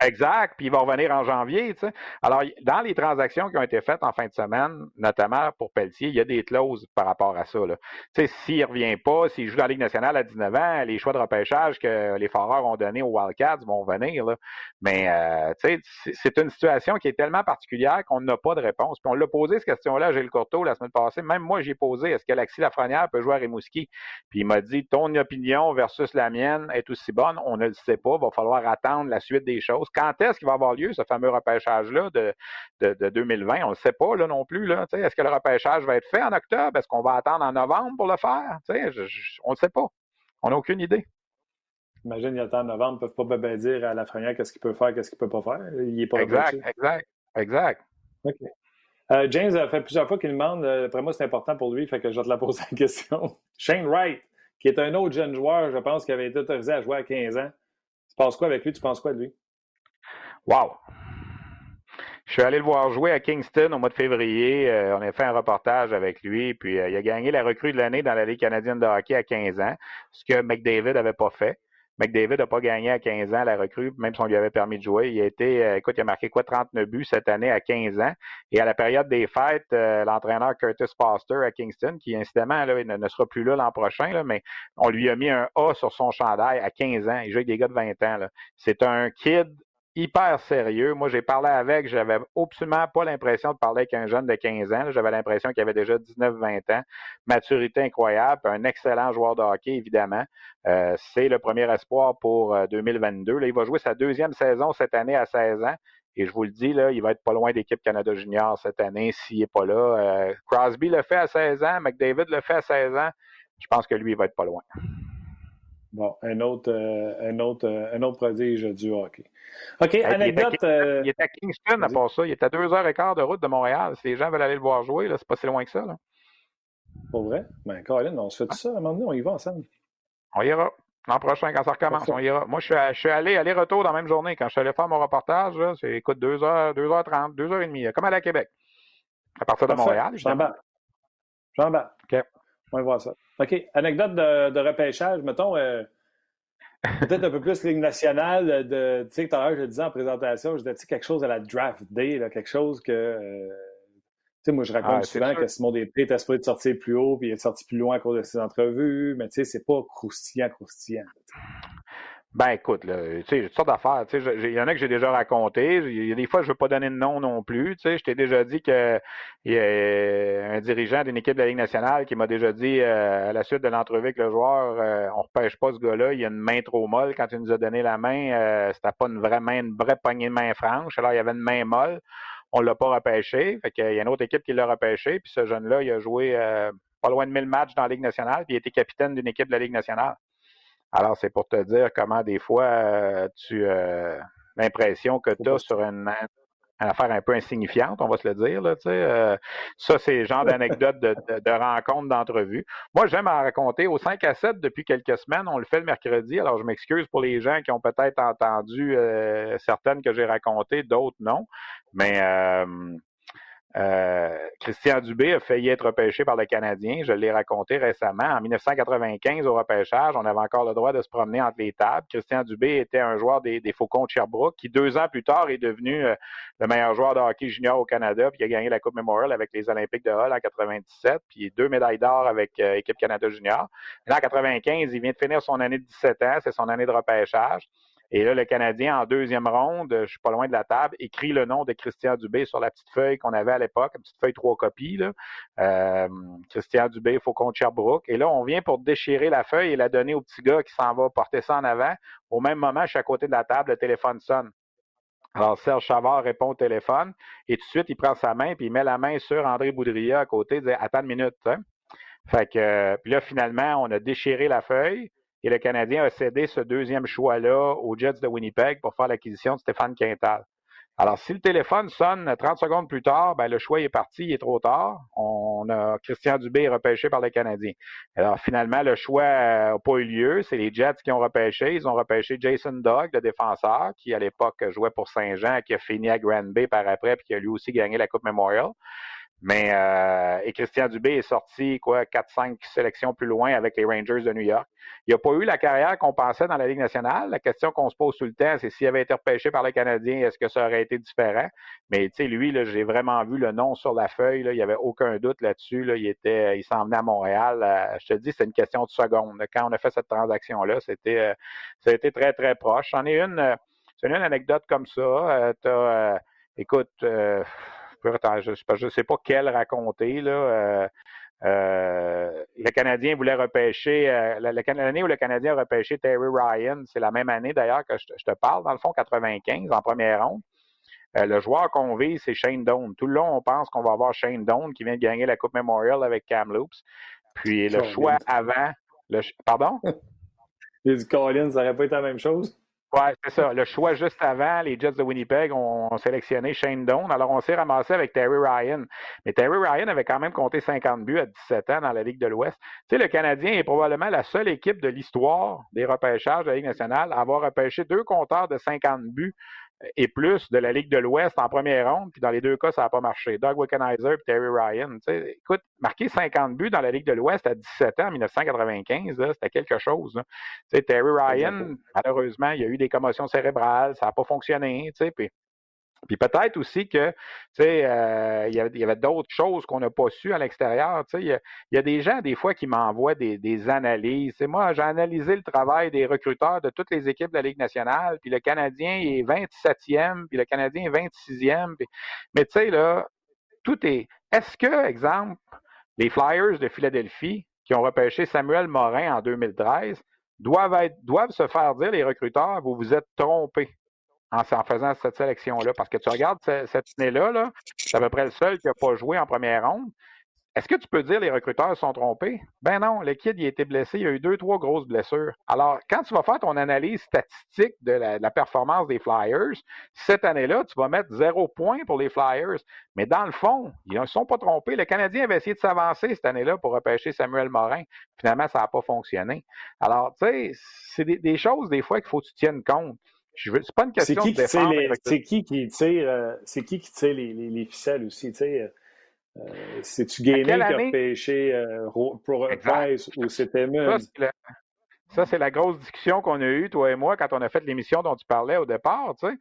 Exact, puis il va revenir en janvier. Tu sais. Alors, dans les transactions qui ont été faites en fin de semaine, notamment pour Pelletier, il y a des clauses par rapport à ça. Tu sais, s'il ne revient pas, s'il joue dans la Ligue nationale à 19 ans, les choix de repêchage que les Foreurs ont donnés aux Wildcats vont venir. Là. Mais euh, tu sais, c'est une situation qui est tellement particulière qu'on n'a pas de réponse. Puis on l'a posé cette question-là à Gilles Courteau la semaine passée. Même moi, j'ai posé est-ce que Alexis Lafrenière peut jouer à Rimouski? Puis il m'a dit ton opinion versus la mienne est aussi bonne. On ne le sait pas. Il va falloir attendre la suite des choses. Quand est-ce qu'il va avoir lieu, ce fameux repêchage-là de, de, 2020? On ne le sait pas là, non plus. Là, est-ce que le repêchage va être fait en octobre? Est-ce qu'on va attendre en novembre pour le faire? on ne le sait pas. On n'a aucune idée. Imagine, il y a le temps de novembre, ils ne peuvent pas dire à la Lafrenière qu'est-ce qu'il peut faire, qu'est-ce qu'il ne peut pas faire. Il est pas Exact, exact, exact. OK. Euh, James a fait plusieurs fois qu'il demande, euh, après moi c'est important pour lui, fait que je vais te la poser la [LAUGHS] question. Shane Wright, qui est un autre jeune joueur, je pense, qui avait été autorisé à jouer à 15 ans. Tu penses quoi avec lui? Tu penses quoi de lui? Wow! Je suis allé le voir jouer à Kingston au mois de février. on a fait un reportage avec lui, puis il a gagné la recrue de l'année dans la Ligue canadienne de hockey à 15 ans, ce que McDavid n'avait pas fait. McDavid n'a pas gagné à 15 ans la recrue, même si on lui avait permis de jouer. Il a été, euh, écoute, il a marqué quoi, 39 buts cette année à 15 ans. Et à la période des fêtes, euh, l'entraîneur Curtis Foster à Kingston, qui incidemment ne, sera plus là l'an prochain, mais on lui a mis un A sur son chandail à 15 ans. Il joue avec des gars de 20 ans. C'est un kid hyper sérieux. Moi, j'ai parlé avec, j'avais absolument pas l'impression de parler avec un jeune de 15 ans. J'avais l'impression qu'il avait déjà 19-20 ans. Maturité incroyable, un excellent joueur de hockey, évidemment. Euh, c'est le premier espoir pour 2022. Euh, là, il va jouer sa deuxième saison cette année à 16 ans. Et je vous le dis, là, il va être pas loin d'équipe Canada Junior cette année s'il n'est pas là. Euh, Crosby le fait à 16 ans, McDavid le fait à 16 ans. Je pense que lui, il va être pas loin. Bon, un autre, un autre, un autre prodige du hockey. OK, anecdote. Il est, à, Kingston, à part ça. Il est à deux heures et quart de route de Montréal. Si les gens veulent aller le voir jouer, c'est pas si loin que ça. Là. Pour vrai? Ben, Colin, on se fait tout ça. À un moment donné, on y va ensemble. On ira. L'an prochain, quand ça recommence, on ira. Moi, je suis, allé aller-retour dans la même journée. Quand je suis allé faire mon reportage, c'est, écoute, 2h, 2h30, 2h30, comme aller à Québec. À partir de Montréal. J'en bats. J'en bats. OK. On va voir ça. OK. Anecdote de, repêchage, mettons. Euh, peut-être un peu plus ligne nationale. De, tu sais, tout à l'heure, je le disais en présentation, je disais quelque chose à la draft day, là, quelque chose que. Euh, tu sais, moi, je raconte ah, souvent que Simon Després était supposé de sortir plus haut, puis il est sorti plus loin à cause de ses entrevues, mais tu sais, c'est pas croustillant, croustillant. Ben écoute, là, tu sais, toutes sortes d'affaires. Il y en a que j'ai déjà raconté. Il y a des fois, je veux pas donner de nom non plus. Tu sais, je t'ai déjà dit que il y a un dirigeant d'une équipe de la Ligue nationale qui m'a déjà dit euh, à la suite de l'entrevue avec le joueur, euh, on repêche pas ce gars-là, il a une main trop molle. Quand il nous a donné la main, euh, c'était pas une vraie main, une vraie poignée de main franche. Alors il y avait une main molle. On l'a pas repêché. Fait qu'il y a une autre équipe qui l'a repêché. Puis ce jeune-là, il a joué euh, pas loin de 1000 matchs dans la Ligue nationale. Puis il était capitaine d'une équipe de la Ligue nationale. Alors, c'est pour te dire comment des fois euh, tu euh, l'impression que tu as sur une, affaire un peu insignifiante, on va se le dire. Là, euh, ça, c'est le genre d'anecdote de, de, de, rencontre, d'entrevue. Moi, j'aime en raconter. Au 5 à 7, depuis quelques semaines, on le fait le mercredi. Alors, je m'excuse pour les gens qui ont peut-être entendu certaines que j'ai racontées, d'autres non. Mais euh, Christian Dubé a failli être repêché par le Canadien. Je l'ai raconté récemment. En 1995, au repêchage, on avait encore le droit de se promener entre les tables. Christian Dubé était un joueur des, Faucons de Sherbrooke qui, deux ans plus tard, est devenu euh, le meilleur joueur de hockey junior au Canada. Puis il a gagné la Coupe Memorial avec les Olympiques de Hull en 97. Puis deux médailles d'or avec euh, Équipe Canada junior. Là, en 95, il vient de finir son année de 17 ans. C'est son année de repêchage. Et là, le Canadien, en deuxième ronde, je suis pas loin de la table, écrit le nom de Christian Dubé sur la petite feuille qu'on avait à l'époque, une petite feuille trois copies. Là. Euh, Christian Dubé, Faucon Sherbrooke. Et là, on vient pour déchirer la feuille et la donner au petit gars qui s'en va porter ça en avant. Au même moment, je suis à côté de la table, le téléphone sonne. Alors, Serge Chavard répond au téléphone et tout de suite, il prend sa main puis il met la main sur André Boudria à côté, il dit Attends une minute. Hein. Fait que, puis là, finalement, on a déchiré la feuille. Et le Canadien a cédé ce deuxième choix-là aux Jets de Winnipeg pour faire l'acquisition de Stéphane Quintal. Alors, si le téléphone sonne 30 secondes plus tard, ben, le choix est parti, il est trop tard. On a Christian Dubé repêché par le Canadien. Alors, finalement, le choix n'a pas eu lieu. C'est les Jets qui ont repêché. Ils ont repêché Jason Dogg, le défenseur, qui à l'époque jouait pour Saint-Jean, qui a fini à Grand Bay par après, puis qui a lui aussi gagné la Coupe Memorial. Mais euh, et Christian Dubé est sorti quoi, 4-5 sélections plus loin avec les Rangers de New York. Il n'a pas eu la carrière qu'on pensait dans la Ligue nationale. La question qu'on se pose tout le temps, c'est s'il avait été repêché par le Canadien, est-ce que ça aurait été différent? Mais tu sais, lui, là, j'ai vraiment vu le nom sur la feuille. Là, il n'y avait aucun doute là-dessus. Là. Il était, il s'en venait à Montréal. Euh, je te dis, c'est une question de seconde. Quand on a fait cette transaction-là, c'était, euh, ça a été très, très proche. J'en ai une, c'est une anecdote comme ça. t'as, écoute, je ne sais pas quelle raconter. Là, euh, euh, le Canadien voulait repêcher, euh, l'année où le Canadien a repêché Terry Ryan, c'est la même année d'ailleurs que je, te parle, dans le fond, 95, en première ronde. le joueur qu'on vit, c'est Shane Doan. Tout le long, on pense qu'on va avoir Shane Doan qui vient de gagner la Coupe Memorial avec Cam Loops. Puis le choix avant. Le, pardon? [LAUGHS] Il dit Collins, ça n'aurait pas été la même chose? Oui, c'est ça. Le choix juste avant, les Jets de Winnipeg ont, sélectionné Shane Doan. Alors, on s'est ramassé avec Terry Ryan. Mais Terry Ryan avait quand même compté 50 buts à 17 ans dans la Ligue de l'Ouest. Tu sais, le Canadien est probablement la seule équipe de l'histoire des repêchages de la Ligue nationale à avoir repêché deux compteurs de 50 buts et plus de la Ligue de l'Ouest en première ronde, puis dans les deux cas, ça n'a pas marché. Doug Wickenheiser et Terry Ryan. écoute, marquer 50 buts dans la Ligue de l'Ouest à 17 ans en 1995, c'était quelque chose. Terry Ryan, malheureusement, il y a eu des commotions cérébrales, ça n'a pas fonctionné. Puis puis peut-être aussi que, tu sais, euh, il y avait, d'autres choses qu'on n'a pas su à l'extérieur. Tu sais, il y, a des gens, des fois, qui m'envoient des, analyses. Moi, j'ai analysé le travail des recruteurs de toutes les équipes de la Ligue nationale, puis le Canadien est 27e, puis le Canadien est 26e. Mais tu sais, là, tout est... Est-ce que, exemple, les Flyers de Philadelphie, qui ont repêché Samuel Morin en 2013, doivent, être, doivent se faire dire, les recruteurs, vous vous êtes trompés? En, faisant cette sélection-là. Parce que tu regardes cette année-là, -là, c'est à peu près le seul qui n'a pas joué en première ronde. Est-ce que tu peux dire les recruteurs sont trompés? Ben non, le kid il a été blessé, il a eu deux, trois grosses blessures. Alors, quand tu vas faire ton analyse statistique de la, performance des Flyers, cette année-là, tu vas mettre zéro point pour les Flyers. Mais dans le fond, ils ne sont pas trompés. Le Canadien avait essayé de s'avancer cette année-là pour repêcher Samuel Morin. Finalement, ça n'a pas fonctionné. Alors, tu sais, c'est des, des, choses des fois qu'il faut que tu tiennes compte. C'est pas une question qui de C'est qui qui tire, euh, c'est qui qui tire les, les, les ficelles aussi, tu sais. Euh, C'est-tu Gainé qui a pêché euh, Price ou c'était même? Ça, c'est la grosse discussion qu'on a eue, toi et moi, quand on a fait l'émission dont tu parlais au départ. Tu sais.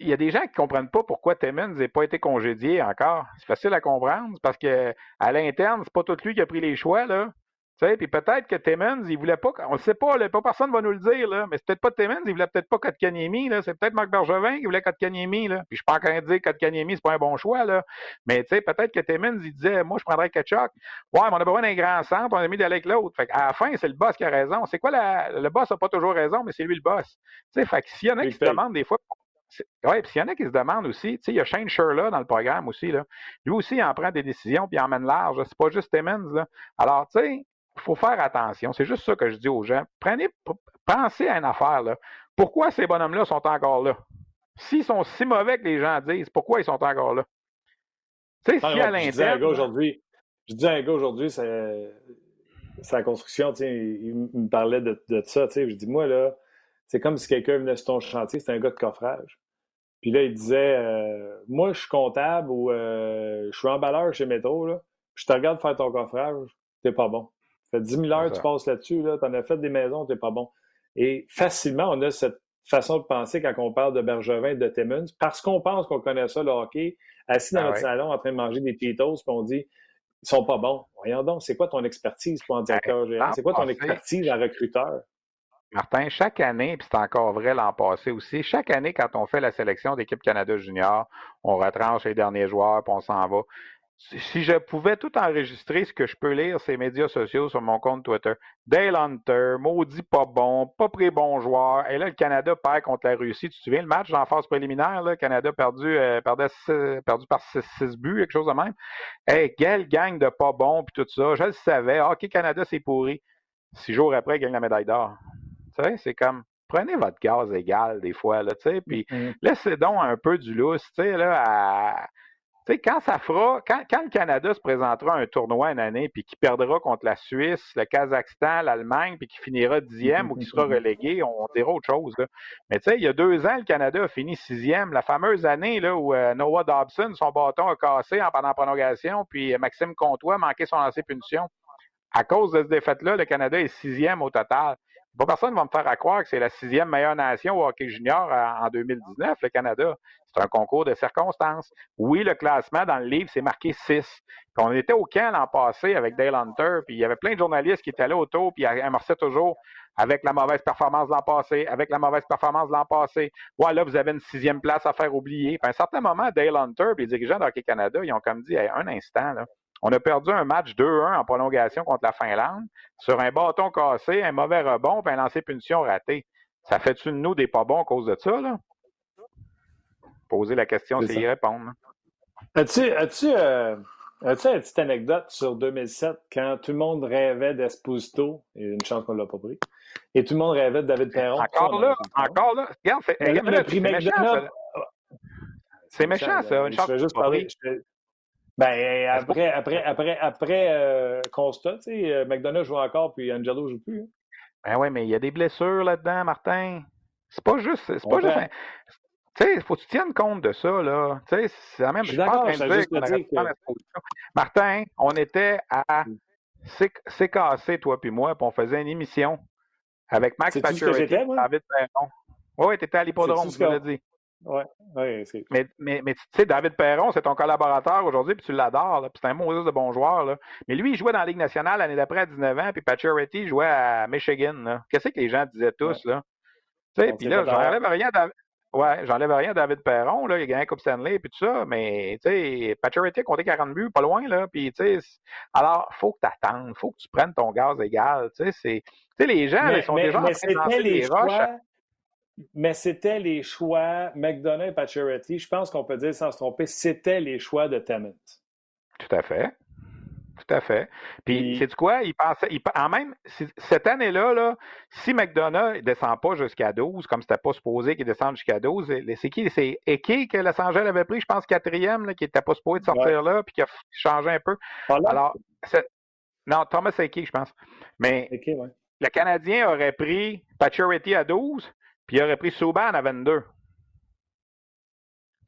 Il y a des gens qui ne comprennent pas pourquoi Timmons n'a pas été congédié encore. C'est facile à comprendre, parce qu'à l'interne, c'est pas tout lui qui a pris les choix. Là puis peut-être que Timmons, il voulait pas, on ne sait pas, là, pas personne va nous le dire, là, mais c'est peut-être pas Timmons, il voulait peut-être pas Kotkaniemi, là, c'est peut-être Marc Bergevin qui voulait Kotkaniemi, là. Puis je suis pas en train de dire Kotkaniemi, c'est pas un bon choix, là. Mais tu sais, peut-être que Timmons, il disait, moi, je prendrais Ketchuk. Ouais, mais on a besoin d'un grand centre, on a mis d'aller avec l'autre. Fait à la fin, c'est le boss qui a raison. C'est quoi la, le boss n'a pas toujours raison, mais c'est lui le boss. Tu sais, fait que s'il y en a qui se demandent des fois, oui, puis s'il y en a qui se demandent aussi, tu sais, il y a Shane Sherla dans le programme aussi, là. Lui aussi, il en prend des décisions, puis il emmène large. C'est pas juste Timmons, là. Alors, tu sais, il faut faire attention. C'est juste ça que je dis aux gens. Prenez, pensez à une affaire. Là. Pourquoi ces bonhommes-là sont encore là? S'ils sont si mauvais que les gens disent, pourquoi ils sont encore là? Tu sais, si à l'intérieur. aujourd'hui, je dis à un gars aujourd'hui, c'est la construction, tu sais, il, me parlait de, de ça, tu sais, je dis, moi, là, c'est comme si quelqu'un venait sur ton chantier, c'est un gars de coffrage. Puis là, il disait, euh, moi, je suis comptable ou euh, je suis emballeur chez Métro, là, je te regarde faire ton coffrage, t'es pas bon. Ça fait 10 000 heures que tu passes là-dessus, là, tu en as fait des maisons, tu pas bon. Et facilement, on a cette façon de penser quand on parle de Bergevin et de Timmons, parce qu'on pense qu'on connaît ça, le hockey, assis dans ah notre salon en train de manger des Cheetos, puis on dit ils sont pas bons. Voyons donc, c'est quoi ton expertise pour un directeur général? C'est quoi ton expertise en recruteur? Martin, chaque année, puis c'est encore vrai l'an passé aussi, chaque année, quand on fait la sélection d'équipe Canada Junior, on retranche les derniers joueurs, puis on s'en va si je pouvais tout enregistrer, ce que je peux lire, ces médias sociaux sur mon compte Twitter. Dale Hunter, maudit pas bon, pas pris bon joueur. Et là, le Canada perd contre la Russie. Tu te souviens le match en phase préliminaire, le Canada perdu, euh, perdu par 6 buts, quelque chose de même. Hey, quelle gang de pas bon, puis tout ça. Je le savais. OK, Canada, c'est pourri. Six jours après, il gagne la médaille d'or. Tu sais, c'est comme prenez votre gaz égal des fois, là, tu sais, puis mm-hmm. laissez donc un peu du lousse, tu sais, là, à, sais, quand ça fera, quand, quand, le Canada se présentera à un tournoi une année, puis qu'il perdra contre la Suisse, le Kazakhstan, l'Allemagne, puis qu'il finira dixième ou qu'il sera [LAUGHS] relégué, on, dira autre chose. Là. Mais tu sais, il y a deux ans, le Canada a fini sixième. La fameuse année là, où euh, Noah Dobson, son bâton a cassé en pendant prolongation, puis euh, Maxime Comtois a manqué son lancer punition. À cause de cette défaite-là, le Canada est sixième au total. Pas personne ne va me faire croire que c'est la sixième meilleure nation au hockey junior en 2019, le Canada. C'est un concours de circonstances. Oui, le classement dans le livre, c'est marqué 6. on était au camp l'an passé avec Dale Hunter, puis il y avait plein de journalistes qui étaient là autour, puis ils amorçaient toujours avec la mauvaise performance de l'an passé, avec la mauvaise performance de l'an passé. Ouais, là, vous avez une sixième place à faire oublier. Puis à un certain moment, Dale Hunter et les dirigeants de Hockey Canada, ils ont comme dit, un instant, là, on a perdu un match 2-1 en prolongation contre la Finlande sur un bâton cassé, un mauvais rebond, puis un lancer punition raté. Ça fait-tu de nous des pas bons à cause de ça, là? Poser la question, c'est y répondre. As-tu as euh, une petite anecdote sur 2007 quand tout le monde rêvait d'Esposito, et une chance qu'on ne l'a pas pris, et tout le monde rêvait de David Perron? Encore là, encore là. Regarde, c'est méchant, C'est méchant, ça. Une chance je juste parler. Ben, après, après, après, après euh, constat, tu sais, euh, McDonough joue encore, puis Angelo joue plus. Hein. Ben oui, mais il y a des blessures là-dedans, Martin. C'est pas juste. C'est pas juste. Sais, faut que tu tiennes compte de ça, là. Tu sais, c'est la même. Je d'accord, Martin, on était à CKC, toi puis moi, puis on faisait une émission avec Max Pacioretty et David Perron. Oui, tu étais à l'hippodrome, tu l'as dit. Oui, ouais, c'est. Mais, mais, mais tu sais, David Perron, c'est ton collaborateur aujourd'hui, puis tu l'adores, puis c'est un Moses de bon joueur. Là. Mais lui, il jouait dans la Ligue nationale l'année d'après à 19 ans, puis Pacioretty jouait à Michigan. Qu'est-ce que les gens disaient tous, là? Tu sais, puis là, j'enlève rien. Ouais, j'enlève rien à David Perron, là, il a gagné Coupe Stanley puis tout ça, mais tu sais, Pacioretty a compté 40 buts, pas loin, là, puis tu sais, alors, faut que tu attendes, faut que tu prennes ton gaz égal, tu sais, c'est... Tu sais, les gens, ils sont déjà mais en train de les roches mais c'était les choix, McDonough et Pacioretty, je pense qu'on peut dire sans se tromper, c'était les choix de Temmons. Tout à fait. Tout à fait. Puis, c'est quoi? Il pensait, en même, cette année-là, là, si McDonough ne descend pas jusqu'à 12, comme c'était pas supposé qu'il descende jusqu'à 12, c'est qui? C'est Eke que Los Angeles avait pris, je pense, quatrième, qui n'était pas supposé de sortir là, puis qui a changé un peu. Alors, non, Thomas Eke, je pense. Mais le Canadien aurait pris Pacioretty à 12, puis il aurait pris Souban à 22.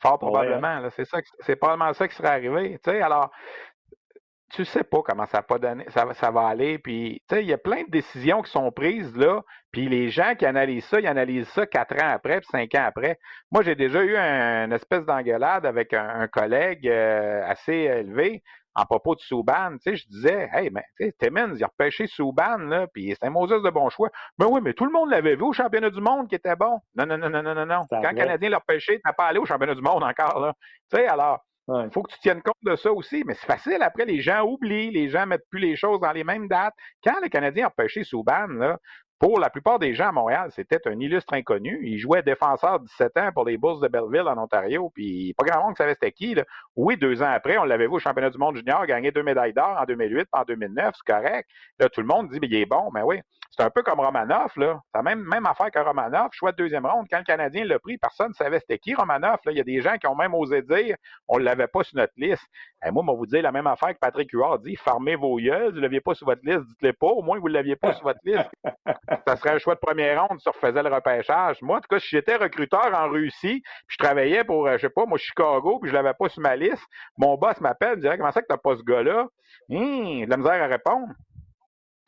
Fort probablement. C'est ça, c'est probablement ça qui serait arrivé. sais, alors, tu sais pas comment ça, pas donné, ça, ça va aller. Puis, il y a plein de décisions qui sont prises là. Puis les gens qui analysent ça, ils analysent ça quatre ans après, puis cinq ans après. Moi, j'ai déjà eu une espèce d'engueulade avec un, collègue euh, assez élevé en propos de Souban, tu sais, je disais, hey, mais tu sais, Timmins, il a repêché Souban, là, puis c'est un Moses de bon choix. Mais oui, mais tout le monde l'avait vu au championnat du monde qui était bon. Non, non, non, non, non, non, non. Quand le Canadien l'a repêché, t'as pas allé au championnat du monde encore, là. Tu sais, alors, il faut que tu tiennes compte de ça aussi, mais c'est facile. Après, les gens oublient, les gens mettent plus les choses dans les mêmes dates. Quand le Canadien a repêché Souban, là, pour la plupart des gens à Montréal, c'était un illustre inconnu. Il jouait défenseur 17 ans pour les Bulls de Belleville en Ontario, puis pas grand monde savait c'était qui. Là. Oui, deux ans après, on l'avait vu au championnat du monde junior, gagner deux médailles d'or en 2008 en 2009, c'est correct. Là, tout le monde dit, mais il est bon, mais oui. C'est un peu comme Romanoff, là. C'est la même, même affaire que Romanoff, choix de deuxième ronde. Quand le Canadien l'a pris, personne ne savait c'était qui Romanoff. Là. Il y a des gens qui ont même osé dire on ne l'avait pas sur notre liste. Et moi, on va vous dire la même affaire que Patrick Huard dit farmez vos yeux, vous ne l'aviez pas sur votre liste, dites-le pas, au moins vous ne l'aviez pas sur votre liste. [LAUGHS] Ça serait un choix de première ronde, ça refaisait le repêchage. Moi, en tout cas, si j'étais recruteur en Russie, puis je travaillais pour, euh, je sais pas, moi, Chicago, puis je l'avais pas sur ma liste, mon boss m'appelle, me dirait comment ça que tu n'as pas ce gars-là? Hum, de la misère à répondre.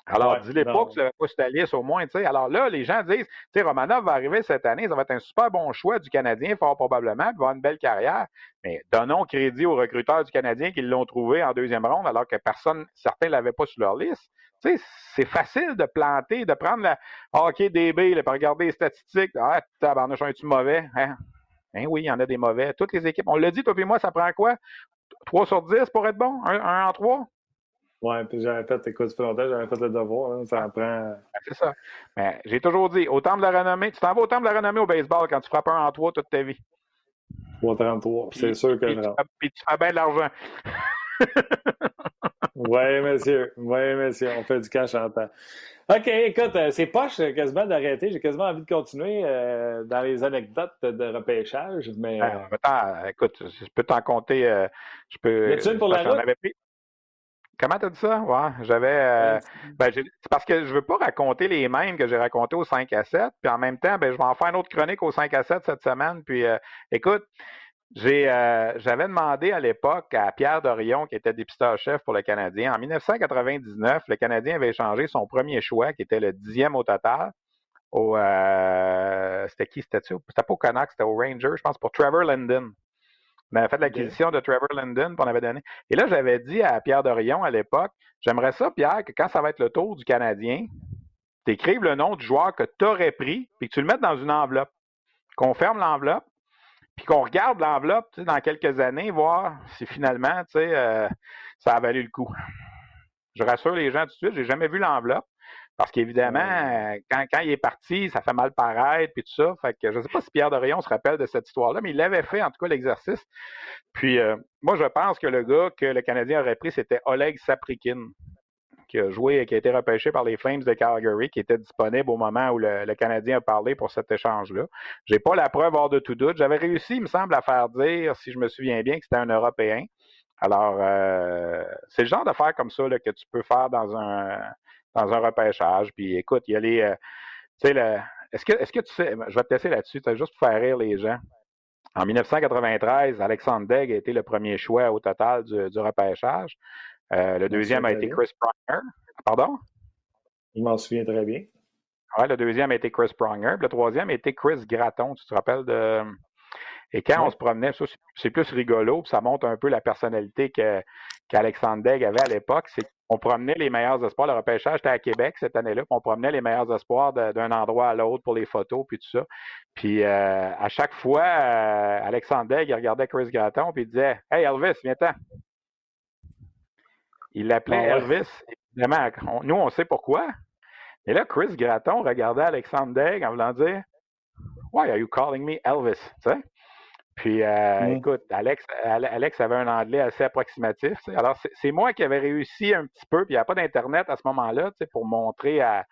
Alors, dis-les pas que tu n'avais pas sur ta liste au moins, tu sais. Alors là, les gens disent, tu sais, Romanov va arriver cette année, ça va être un super bon choix du Canadien, fort probablement, puis va avoir une belle carrière. Mais donnons crédit aux recruteurs du Canadien qui l'ont trouvé en deuxième ronde, alors que personne, certains ne l'avaient pas sur leur liste. Tu sais, c'est facile de planter, de prendre la hockey DB, là, pour regarder les statistiques. Ah, tabarnouche, es-tu mauvais? Hein? hein? oui, il y en a des mauvais. Toutes les équipes, on l'a dit, toi et moi, ça prend quoi? 3 sur 10 pour être bon? Un, en 3? Oui, puis j'avais fait, écoute, ça fait longtemps, j'avais fait le devoir, hein, ça en prend. C'est ça. Mais j'ai toujours dit, au de la renommée, tu t'en vas au temple de la renommée au baseball quand tu frappes un en trois toute ta vie. 3,33, c'est sûr que. Puis, tu, puis tu fais bien de l'argent. oui, monsieur. Oui, monsieur. On fait du cash en temps. OK, écoute, euh, c'est poche euh, quasiment d'arrêter. J'ai quasiment envie de continuer euh, dans les anecdotes de repêchage. Mais... Ben, écoute, je peux t'en compter. je peux. Y a pour la route? Comment t'as dit ça? Ouais, j'avais. ben, c'est parce que je veux pas raconter les mêmes que j'ai racontés au 5 à 7. Puis en même temps, ben, je vais en faire une autre chronique au 5 à 7 cette semaine. Puis écoute, j'ai, euh, j'avais demandé à l'époque à Pierre Dorion, qui était dépisteur-chef pour le Canadien. En 1999, le Canadien avait échangé son premier choix, qui était le dixième au total. Au, euh, c'était qui? C'était, c'était pas au Canucks, c'était au Rangers, je pense, pour Trevor Linden. On avait fait l'acquisition de Trevor Linden, on avait donné. Et là, j'avais dit à Pierre Dorion à l'époque, j'aimerais ça, Pierre, que quand ça va être le tour du Canadien, tu écrives le nom du joueur que tu aurais pris, puis que tu le mettes dans une enveloppe. Qu'on ferme l'enveloppe, puis qu'on regarde l'enveloppe dans quelques années, voir si finalement euh, ça a valu le coup. Je rassure les gens tout de suite, j'ai jamais vu l'enveloppe. Parce qu'évidemment, quand, il est parti, ça fait mal paraître, puis tout ça. Fait que je ne sais pas si Pierre Dorion se rappelle de cette histoire-là, mais il l'avait fait, en tout cas, l'exercice. Puis euh, moi, je pense que le gars que le Canadien aurait pris, c'était Oleg Saprikin qui a joué, qui a été repêché par les Flames de Calgary, qui était disponible au moment où le, Canadien a parlé pour cet échange-là. J'ai pas la preuve hors de tout doute. J'avais réussi, il me semble, à faire dire, si je me souviens bien, que c'était un Européen. Alors, euh, c'est le genre d'affaires comme ça que tu peux faire dans un dans un repêchage. Puis écoute, il y a les. Euh, tu sais, est-ce que, est-ce que tu sais, je vais te laisser là-dessus, juste pour faire rire les gens. En 1993, Alexandre Degg a été le premier choix au total du, repêchage. Euh, le deuxième a été Chris Pronger. Pardon? Il m'en souviens très bien. Ouais, le deuxième a été Chris Pronger. Le troisième a été Chris Gratton. Tu te rappelles de. Et quand on se promenait, c'est plus rigolo, puis ça montre un peu la personnalité qu'Alexandre Degg avait à l'époque. C'est qu'on promenait les meilleurs espoirs. Le repêchage était à Québec cette année-là, on promenait les meilleurs espoirs d'un endroit à l'autre pour les photos, puis tout ça. Puis euh, à chaque fois, euh, Alexandre Degg, il regardait Chris Gratton, puis il disait Hey Elvis, viens-t'en. Il l'appelait ah Elvis. Évidemment, nous, on sait pourquoi. Et là, Chris Gratton regardait Alexandre Degg en voulant dire Why are you calling me Elvis? Puis, euh, mm. écoute, Alex, Alex avait un anglais assez approximatif. Alors, c'est moi qui avais réussi un petit peu, puis il n'y a pas d'Internet à ce moment-là, pour montrer à.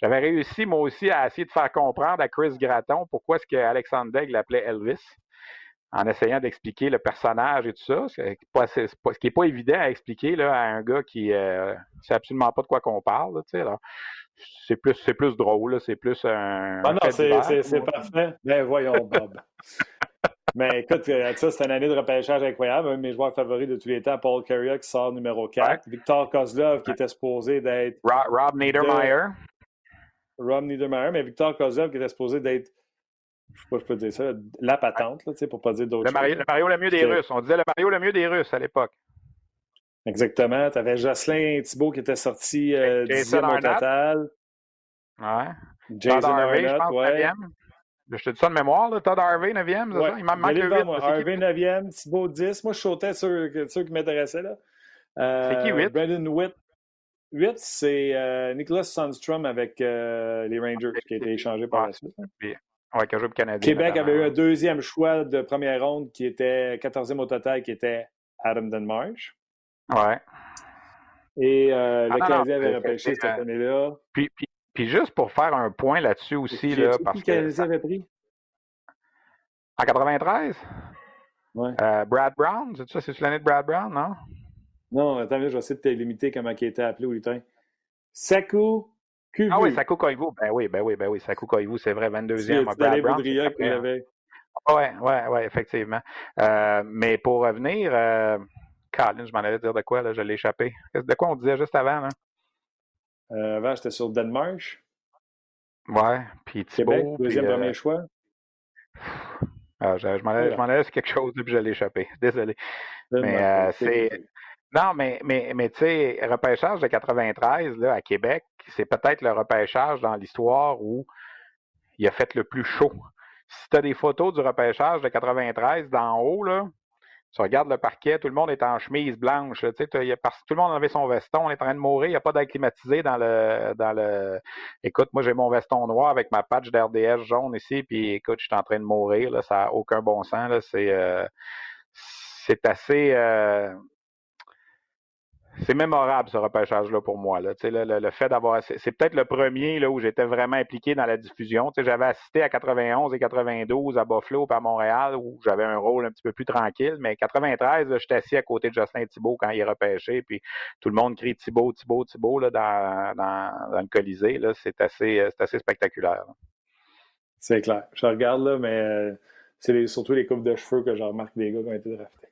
J'avais réussi, moi aussi, à essayer de faire comprendre à Chris Gratton pourquoi est-ce qu'Alexandre Degg l'appelait Elvis, en essayant d'expliquer le personnage et tout ça, ce qui n'est pas évident à expliquer là, à un gars qui ne euh, sait absolument pas de quoi qu'on parle. alors, c'est plus, c'est plus drôle, c'est plus un. Ah non, c'est parfait. Ben voyons, Bob. [LAUGHS] Mais écoute, euh, ça, c'est une année de repêchage incroyable. Un de mes joueurs favoris de tous les temps, Paul Carrier, qui sort numéro 4. Victor Kozlov, qui était supposé d'être. Rob, Niedermeyer. Rob Niedermeyer, mais Victor Kozlov, qui était supposé d'être. Je sais pas, je peux dire ça, la patente, là, pour pas dire d'autres choses. Le Mario le mieux des Russes. On disait le Mario le mieux des Russes à l'époque. Exactement. Tu avais Jocelyn Thibault qui était sorti euh, dixième au total. Ouais. Jason Arnott, ouais. Je te dis ça de mémoire, là. Todd Harvey, 9e, c'est ça? Il m'en manque 8. Harvey, 9e, Thibault, 10. Moi, je sautais sur ceux qui m'intéressaient, là. c'est qui 8? Euh, Brandon Witt. 8, c'est euh, Nicholas Sundstrom avec euh, les Rangers, qui a été échangé par la suite. Oui, qui a joué Canadien. Québec avait eu un deuxième choix de première ronde qui était 14e au total, qui était Adam Denmarsh. Ouais. Et euh, ah, le Canadien avait repêché cette année-là. Puis, puis, puis juste pour faire un point là-dessus aussi, là, parce que. Ça... avait pris? En 93? Ouais. Euh, Brad Brown, c'est ça? C'est l'année de Brad Brown, non? Non, attends, je vais essayer de te limiter comment il était appelé au lutin. Saku Kuvu. Ah oui, Saku Koivu. Ben oui, ben oui, ben oui. Saku Koivu, c'est vrai, 22e. Brad Brown. Oui, oui, oui, effectivement. Euh, mais pour revenir, euh, Colin, je m'en allais dire de quoi, là, je l'ai échappé. De quoi on disait juste avant, là? Euh, avant, j'étais sur Denmark. Ouais, puis Thibault. Québec, deuxième puis, premier choix. Ah, je, je m'en allais, sur quelque chose, puis je l'ai échappé. [LAUGHS] Désolé. mais euh, c'est. Non, mais, mais, mais tu sais, repêchage de 93 là, à Québec, c'est peut-être le repêchage dans l'histoire où il a fait le plus chaud. Si tu as des photos du repêchage de 93 d'en haut, là, tu regardes le parquet, tout le monde est en chemise blanche. Tu sais, tout le monde avait son veston, on est en train de mourir, il n'y a pas d'air climatisé dans le, dans le. Écoute, moi j'ai mon veston noir avec ma patch d'RDS jaune ici, puis écoute, je suis en train de mourir. Là, ça n'a aucun bon sens. C'est euh, assez. Euh, c'est mémorable ce repêchage-là pour moi. Là. Le, fait d'avoir. C'est peut-être le premier là, où j'étais vraiment impliqué dans la diffusion. J'avais assisté à 91 et 92 à Buffalo et à Montréal où j'avais un rôle un petit peu plus tranquille. Mais 93, j'étais assis à côté de Justin Thibault quand il est repêché. Puis tout le monde crie Thibault, Thibault, Thibault là, dans, dans, le Colisée. C'est assez, assez spectaculaire. C'est clair. Je regarde là, mais euh, c'est surtout les coupes de cheveux que je remarque des gars qui ont été draftés.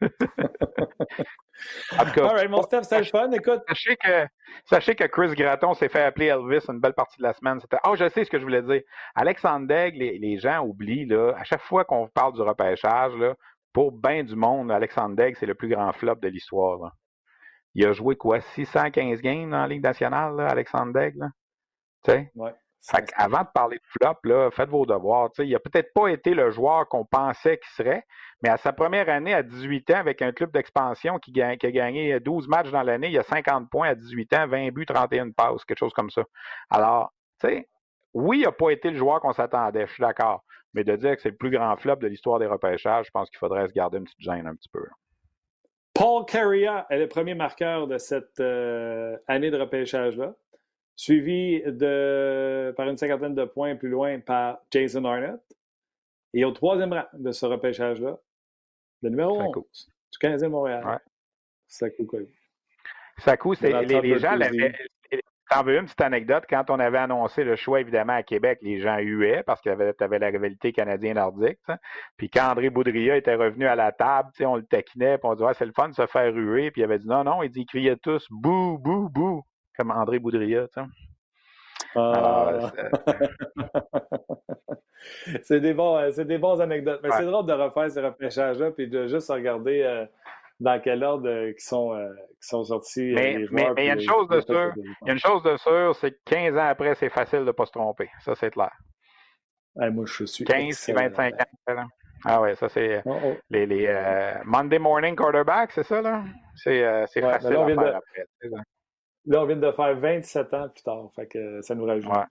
[LAUGHS] En tout cas, mon Steph, c'était fun. Écoute. Sachez que, sachez que Chris Gratton s'est fait appeler Elvis une belle partie de la semaine. C'était, oh, je sais ce que je voulais dire. Alexandre Degg, les, les gens oublient, là, à chaque fois qu'on parle du repêchage, là, pour bien du monde, Alexandre Degg, c'est le plus grand flop de l'histoire. Il a joué quoi, 615 games dans la Ligue nationale, là, Alexandre Degg? Là? Tu sais? Ouais. avant de parler de flop, là, faites vos devoirs. il n'a peut-être pas été le joueur qu'on pensait qu'il serait, mais à sa première année, à 18 ans, avec un club d'expansion qui, a gagné 12 matchs dans l'année, il a 50 points à 18 ans, 20 buts, 31 passes, quelque chose comme ça. Alors, tu sais, oui, il n'a pas été le joueur qu'on s'attendait, je suis d'accord. Mais de dire que c'est le plus grand flop de l'histoire des repêchages, je pense qu'il faudrait se garder une petite gêne un petit peu. Paul Carrier est le premier marqueur de cette euh, année de repêchage-là suivi par une cinquantaine de points plus loin par Jason Arnott. Et au troisième rang de ce repêchage-là, le numéro 11 du 15e Montréal, ouais. Sakou Sakou, les, les, gens t'en veux une petite anecdote? Quand on avait annoncé le choix, évidemment, à Québec, les gens huaient parce qu'il y avait la rivalité canadienne-nordique. Puis quand André Boudria était revenu à la table, on le taquinait, puis on disait c'est le fun de se faire ruer. Puis il avait dit non, non, il dit, ils criaient tous bouh, bouh, bouh, comme André Boudria. Ah. [LAUGHS] c'est des bons, euh, c'est des bons anecdotes. Mais c'est drôle de refaire ces repêchages-là puis de juste regarder euh, dans quel ordre euh, qui sont, qui sont sortis. Mais, il y a une chose de sûr, il y a une chose de sûr, c'est que 15 ans après, c'est facile de ne pas se tromper. Ça, c'est clair. moi, je suis 15 25 ans. Ah ouais, ça c'est oh, oh. les, les Monday morning quarterback, c'est ça là? C'est facile à faire après. Là, on vient de faire 27 ans plus tard. Fait que ça nous rajoute pas.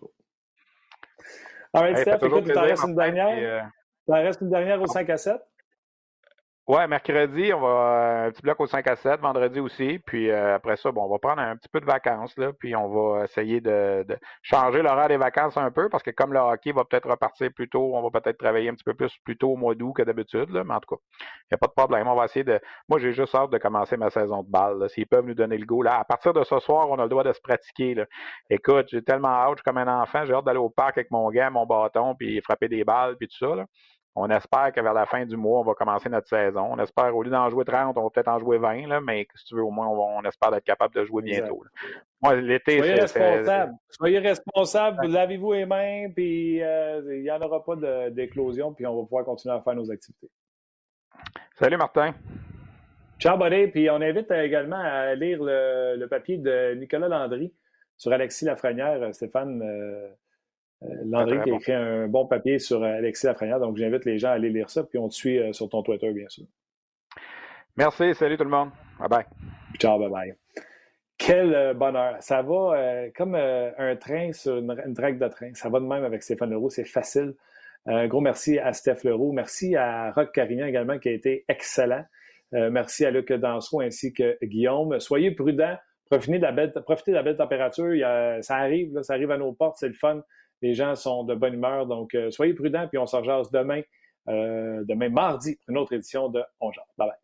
All right, Steph, écoute, tu t'en restes une dernière? Tu t'en restes une dernière au 5 à 7? Ouais, mercredi, on va un petit bloc au 5 à 7, vendredi aussi. Puis euh, après ça, bon, on va prendre un petit peu de vacances, là, puis on va essayer de, changer l'horaire des vacances un peu, parce que comme le hockey va peut-être repartir plus tôt, on va peut-être travailler un petit peu plus plus tôt au mois d'août que d'habitude, mais en tout cas, il n'y a pas de problème. On va essayer de. Moi, j'ai juste hâte de commencer ma saison de balle. S'ils peuvent nous donner le go. Là, à partir de ce soir, on a le droit de se pratiquer. Là. Écoute, j'ai tellement hâte, je comme un enfant, j'ai hâte d'aller au parc avec mon gars, mon bâton, puis frapper des balles, puis tout ça. Là. On espère que vers la fin du mois, on va commencer notre saison. On espère, au lieu d'en jouer 30, on va peut-être en jouer 20, là, mais si tu veux, au moins, on, espère être capable de jouer bientôt. Moi, l'été, Soyez responsable. Soyez responsable, lavez-vous les mains, puis euh, il n'y en aura pas d'éclosion, puis on va pouvoir continuer à faire nos activités. Salut, Martin. Ciao, buddy. Puis on invite également à lire le, papier de Nicolas Landry sur Alexis Lafrenière. Stéphane, euh, euh, Landry qui a écrit un bon papier sur euh, Alexis Lafrenière. Donc, j'invite les gens à aller lire ça. Puis on te suit euh, sur ton Twitter, bien sûr. Merci. Salut tout le monde. Bye bye. Ciao, bye bye. Quel bonheur. Ça va comme un train sur une, une de train. Ça va de même avec Stéphane Leroux. C'est facile. Un gros merci à Steph Leroux. Merci à Rock Carignan également qui a été excellent. merci à Luc Danseau ainsi que Guillaume. Soyez prudents. Profitez de la belle, profitez de la belle température. ça arrive, ça arrive à nos portes. C'est le fun. Les gens sont de bonne humeur. Donc, euh, soyez prudents, puis on se demain, euh, demain mardi, une autre édition de On Bye bye.